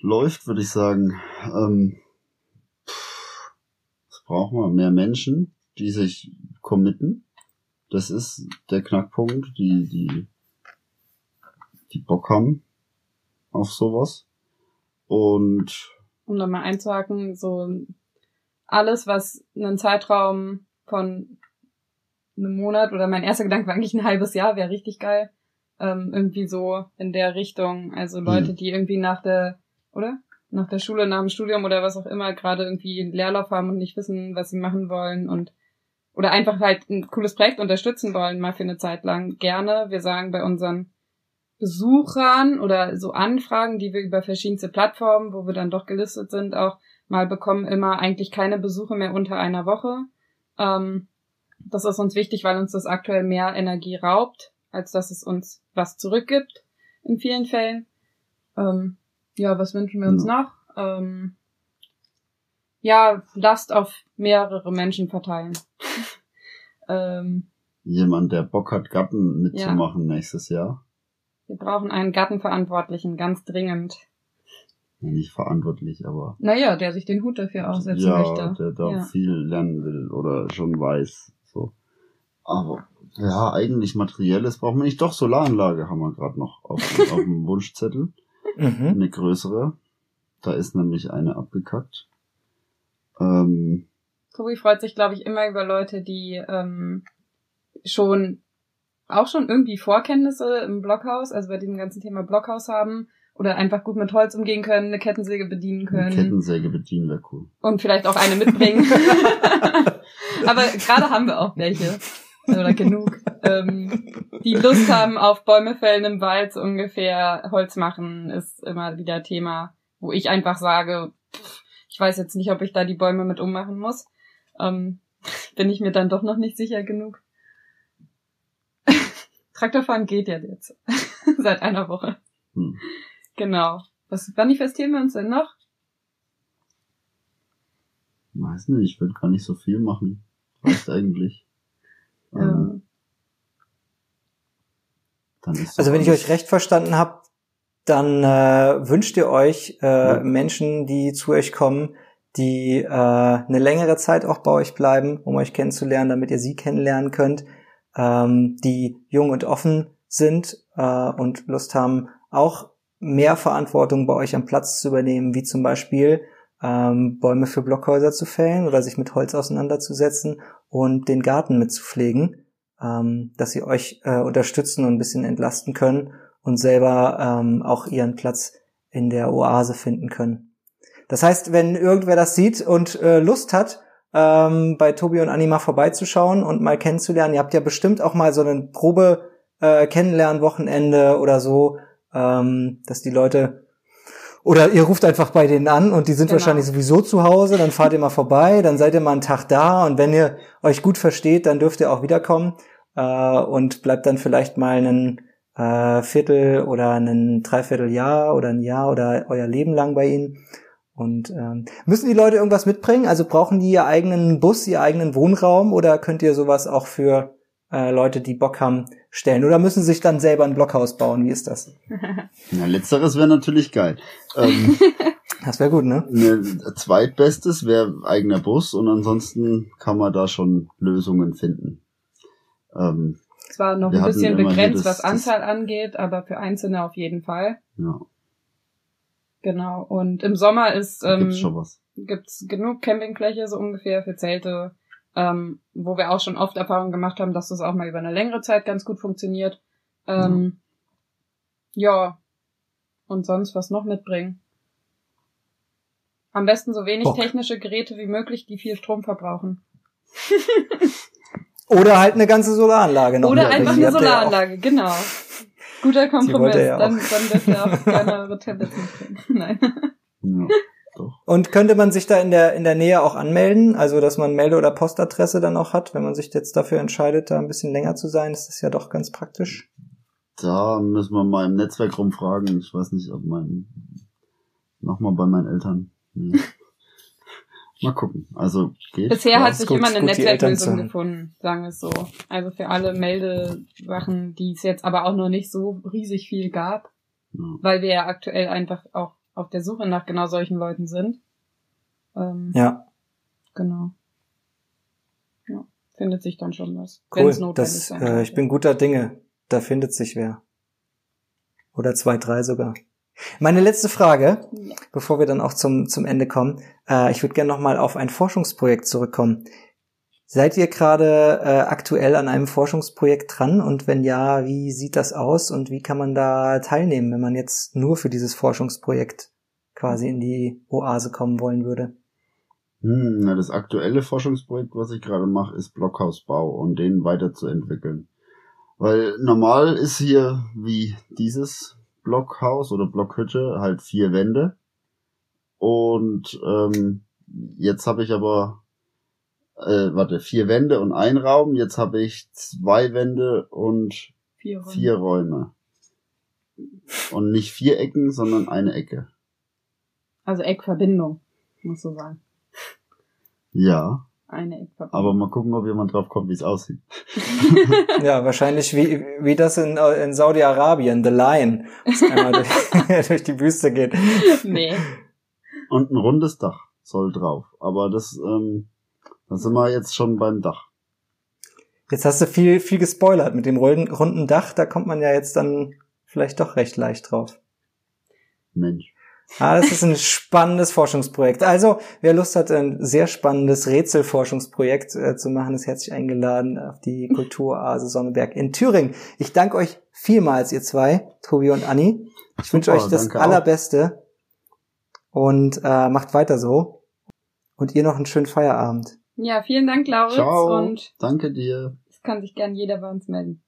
Läuft, würde ich sagen. Ähm, was brauchen wir? Mehr Menschen, die sich committen. Das ist der Knackpunkt, die, die, die Bock haben auf sowas. Und um nochmal einzuhaken, so alles, was einen Zeitraum von einem Monat oder mein erster Gedanke war eigentlich ein halbes Jahr, wäre richtig geil. Ähm, irgendwie so in der Richtung. Also Leute, Hm. die irgendwie nach der, oder? Nach der Schule, nach dem Studium oder was auch immer, gerade irgendwie einen Leerlauf haben und nicht wissen, was sie machen wollen und oder einfach halt ein cooles Projekt unterstützen wollen, mal für eine Zeit lang. Gerne. Wir sagen bei unseren Besuchern oder so Anfragen, die wir über verschiedenste Plattformen, wo wir dann doch gelistet sind, auch mal bekommen, immer eigentlich keine Besuche mehr unter einer Woche. Ähm, das ist uns wichtig, weil uns das aktuell mehr Energie raubt, als dass es uns was zurückgibt in vielen Fällen. Ähm, ja, was wünschen wir uns Ja. noch? Ähm, ja, Last auf mehrere Menschen verteilen. [laughs] ähm, jemand, der Bock hat, Gatten mitzumachen nächstes Jahr. Wir brauchen einen Gartenverantwortlichen, ganz dringend. Ja, nicht verantwortlich, aber Naja, der sich den Hut dafür aufsetzen ja, möchte. der da Ja. viel lernen will oder schon weiß. So. Aber ja, eigentlich materielles braucht man nicht. Doch, Solaranlage haben wir gerade noch auf, [laughs] auf dem Wunschzettel. Mhm. Eine größere. Da ist nämlich eine abgekackt. Ähm, Tobi freut sich, glaube ich, immer über Leute, die ähm, schon auch schon irgendwie Vorkenntnisse im Blockhaus, also bei diesem ganzen Thema Blockhaus haben oder einfach gut mit Holz umgehen können, eine Kettensäge bedienen eine können Kettensäge bedienen wäre cool. und vielleicht auch eine mitbringen. [laughs] Aber gerade haben wir auch welche oder genug, ähm, die Lust haben auf Bäume fällen im Wald so ungefähr. Holz machen ist immer wieder Thema, wo ich einfach sage, pff, ich weiß jetzt nicht, ob ich da die Bäume mit ummachen muss. Ähm, [laughs] bin ich mir dann doch noch nicht sicher genug. Traktorfahren geht ja jetzt. [laughs] Seit einer Woche. Hm. Genau. Was manifestieren wir uns denn noch? Weiß nicht, ich würde gar nicht so viel machen. Reicht [laughs] eigentlich. Ja. Ähm, dann ist doch Also wenn ich euch recht verstanden habe, dann äh, wünscht ihr euch äh, Ja. Menschen, die zu euch kommen, die äh, eine längere Zeit auch bei euch bleiben, um euch kennenzulernen, damit ihr sie kennenlernen könnt, ähm, die jung und offen sind äh, und Lust haben, auch mehr Verantwortung bei euch am Platz zu übernehmen, wie zum Beispiel ähm, Bäume für Blockhäuser zu fällen oder sich mit Holz auseinanderzusetzen und den Garten mitzupflegen, ähm, dass sie euch äh, unterstützen und ein bisschen entlasten können und selber ähm, auch ihren Platz in der Oase finden können. Das heißt, wenn irgendwer das sieht und äh, Lust hat, ähm, bei Tobi und Anima vorbeizuschauen und mal kennenzulernen, ihr habt ja bestimmt auch mal so einen Probe äh, Kennenlernen-Wochenende oder so, ähm, dass die Leute oder ihr ruft einfach bei denen an und die sind Genau. wahrscheinlich sowieso zu Hause, dann fahrt ihr mal vorbei, dann seid ihr mal einen Tag da und wenn ihr euch gut versteht, dann dürft ihr auch wiederkommen äh, und bleibt dann vielleicht mal einen äh, Viertel oder ein Dreivierteljahr oder ein Jahr oder euer Leben lang bei ihnen. Und ähm, müssen die Leute irgendwas mitbringen? Also brauchen die ihr eigenen Bus, ihr eigenen Wohnraum oder könnt ihr sowas auch für äh, Leute, die Bock haben, stellen? Oder müssen sie sich dann selber ein Blockhaus bauen? Wie ist das? [laughs] Ja, letzteres wäre natürlich geil. Ähm, [laughs] Das wäre gut, ne? ne, zweitbestes wäre eigener Bus und ansonsten kann man da schon Lösungen finden. Ähm, Zwar noch ein bisschen begrenzt, das- was Anzahl angeht, aber für Einzelne auf jeden Fall. ja, Genau. Und im Sommer ist ähm, gibt's schon was. gibt's genug Campingfläche so ungefähr für Zelte, ähm, wo wir auch schon oft Erfahrung gemacht haben, dass das auch mal über eine längere Zeit ganz gut funktioniert. Ähm, ja. Und sonst was noch mitbringen. Am besten so wenig Bock. technische Geräte wie möglich, die viel Strom verbrauchen. Oder halt eine ganze Solaranlage noch. Oder einfach eine ja. Solaranlage, genau. Guter Kompromiss. er auch. [laughs] Dann, dann dürft ihr auch eure Tablets mitbringen. [laughs] Nein. Ja, doch. Und könnte man sich da in der, in der Nähe auch anmelden? Also, dass man Melde- oder Postadresse dann auch hat, wenn man sich jetzt dafür entscheidet, da ein bisschen länger zu sein, ist das ja doch ganz praktisch. Da müssen wir mal im Netzwerk rumfragen. Ich weiß nicht, ob mein. Nochmal bei meinen Eltern. Nee. [laughs] Mal gucken. Also geht. Bisher Ja, hat sich gut, immer eine Netzwerklösung gefunden, sagen wir es so. Also für alle Meldesachen, die es jetzt aber auch noch nicht so riesig viel gab, Ja. weil wir ja aktuell einfach auch auf der Suche nach genau solchen Leuten sind. Ähm, Ja, Genau. Ja, findet sich dann schon was. cool. wenn's notwendig Das, äh, ich bin guter Dinge. Da findet sich wer. Oder zwei, drei sogar. Meine letzte Frage, Ja. bevor wir dann auch zum, zum Ende kommen. Äh, ich würde gerne nochmal auf ein Forschungsprojekt zurückkommen. Seid ihr gerade äh, aktuell an einem Forschungsprojekt dran? Und wenn ja, wie sieht das aus und wie kann man da teilnehmen, wenn man jetzt nur für dieses Forschungsprojekt quasi in die Oase kommen wollen würde? Hm, na, das aktuelle Forschungsprojekt, was ich gerade mache, ist Blockhausbau und den weiterzuentwickeln. Weil normal ist hier wie dieses Blockhaus oder Blockhütte halt vier Wände. Und ähm, jetzt habe ich aber, äh, warte, vier Wände und ein Raum. Jetzt habe ich zwei Wände und Vier Räume. vier Räume. Und nicht vier Ecken, sondern eine Ecke. Also Eckverbindung, muss so sagen. Ja, Eine Eckverbindung. aber mal gucken, ob jemand drauf kommt, wie es aussieht. [laughs] Ja, wahrscheinlich wie, wie das in, in Saudi-Arabien, The Lion, das einmal durch, [laughs] durch die Wüste geht. nee. Und ein rundes Dach soll drauf. Aber das, ähm, da sind wir jetzt schon beim Dach. Jetzt hast du viel, viel gespoilert mit dem runden, runden Dach, da kommt man ja jetzt dann vielleicht doch recht leicht drauf. Mensch. Ah, das ist ein spannendes Forschungsprojekt. Also, wer Lust hat, ein sehr spannendes Rätselforschungsprojekt äh, zu machen, ist herzlich eingeladen auf die Kulturoase Sonneberg in Thüringen. Ich danke euch vielmals, ihr zwei, Tobi und Anni. Ich wünsche Super, euch das danke auch. Allerbeste und äh, macht weiter so. Und ihr noch einen schönen Feierabend. Ja, vielen Dank, Lauritz. Ciao. Und Danke dir. es kann sich gern jeder bei uns melden.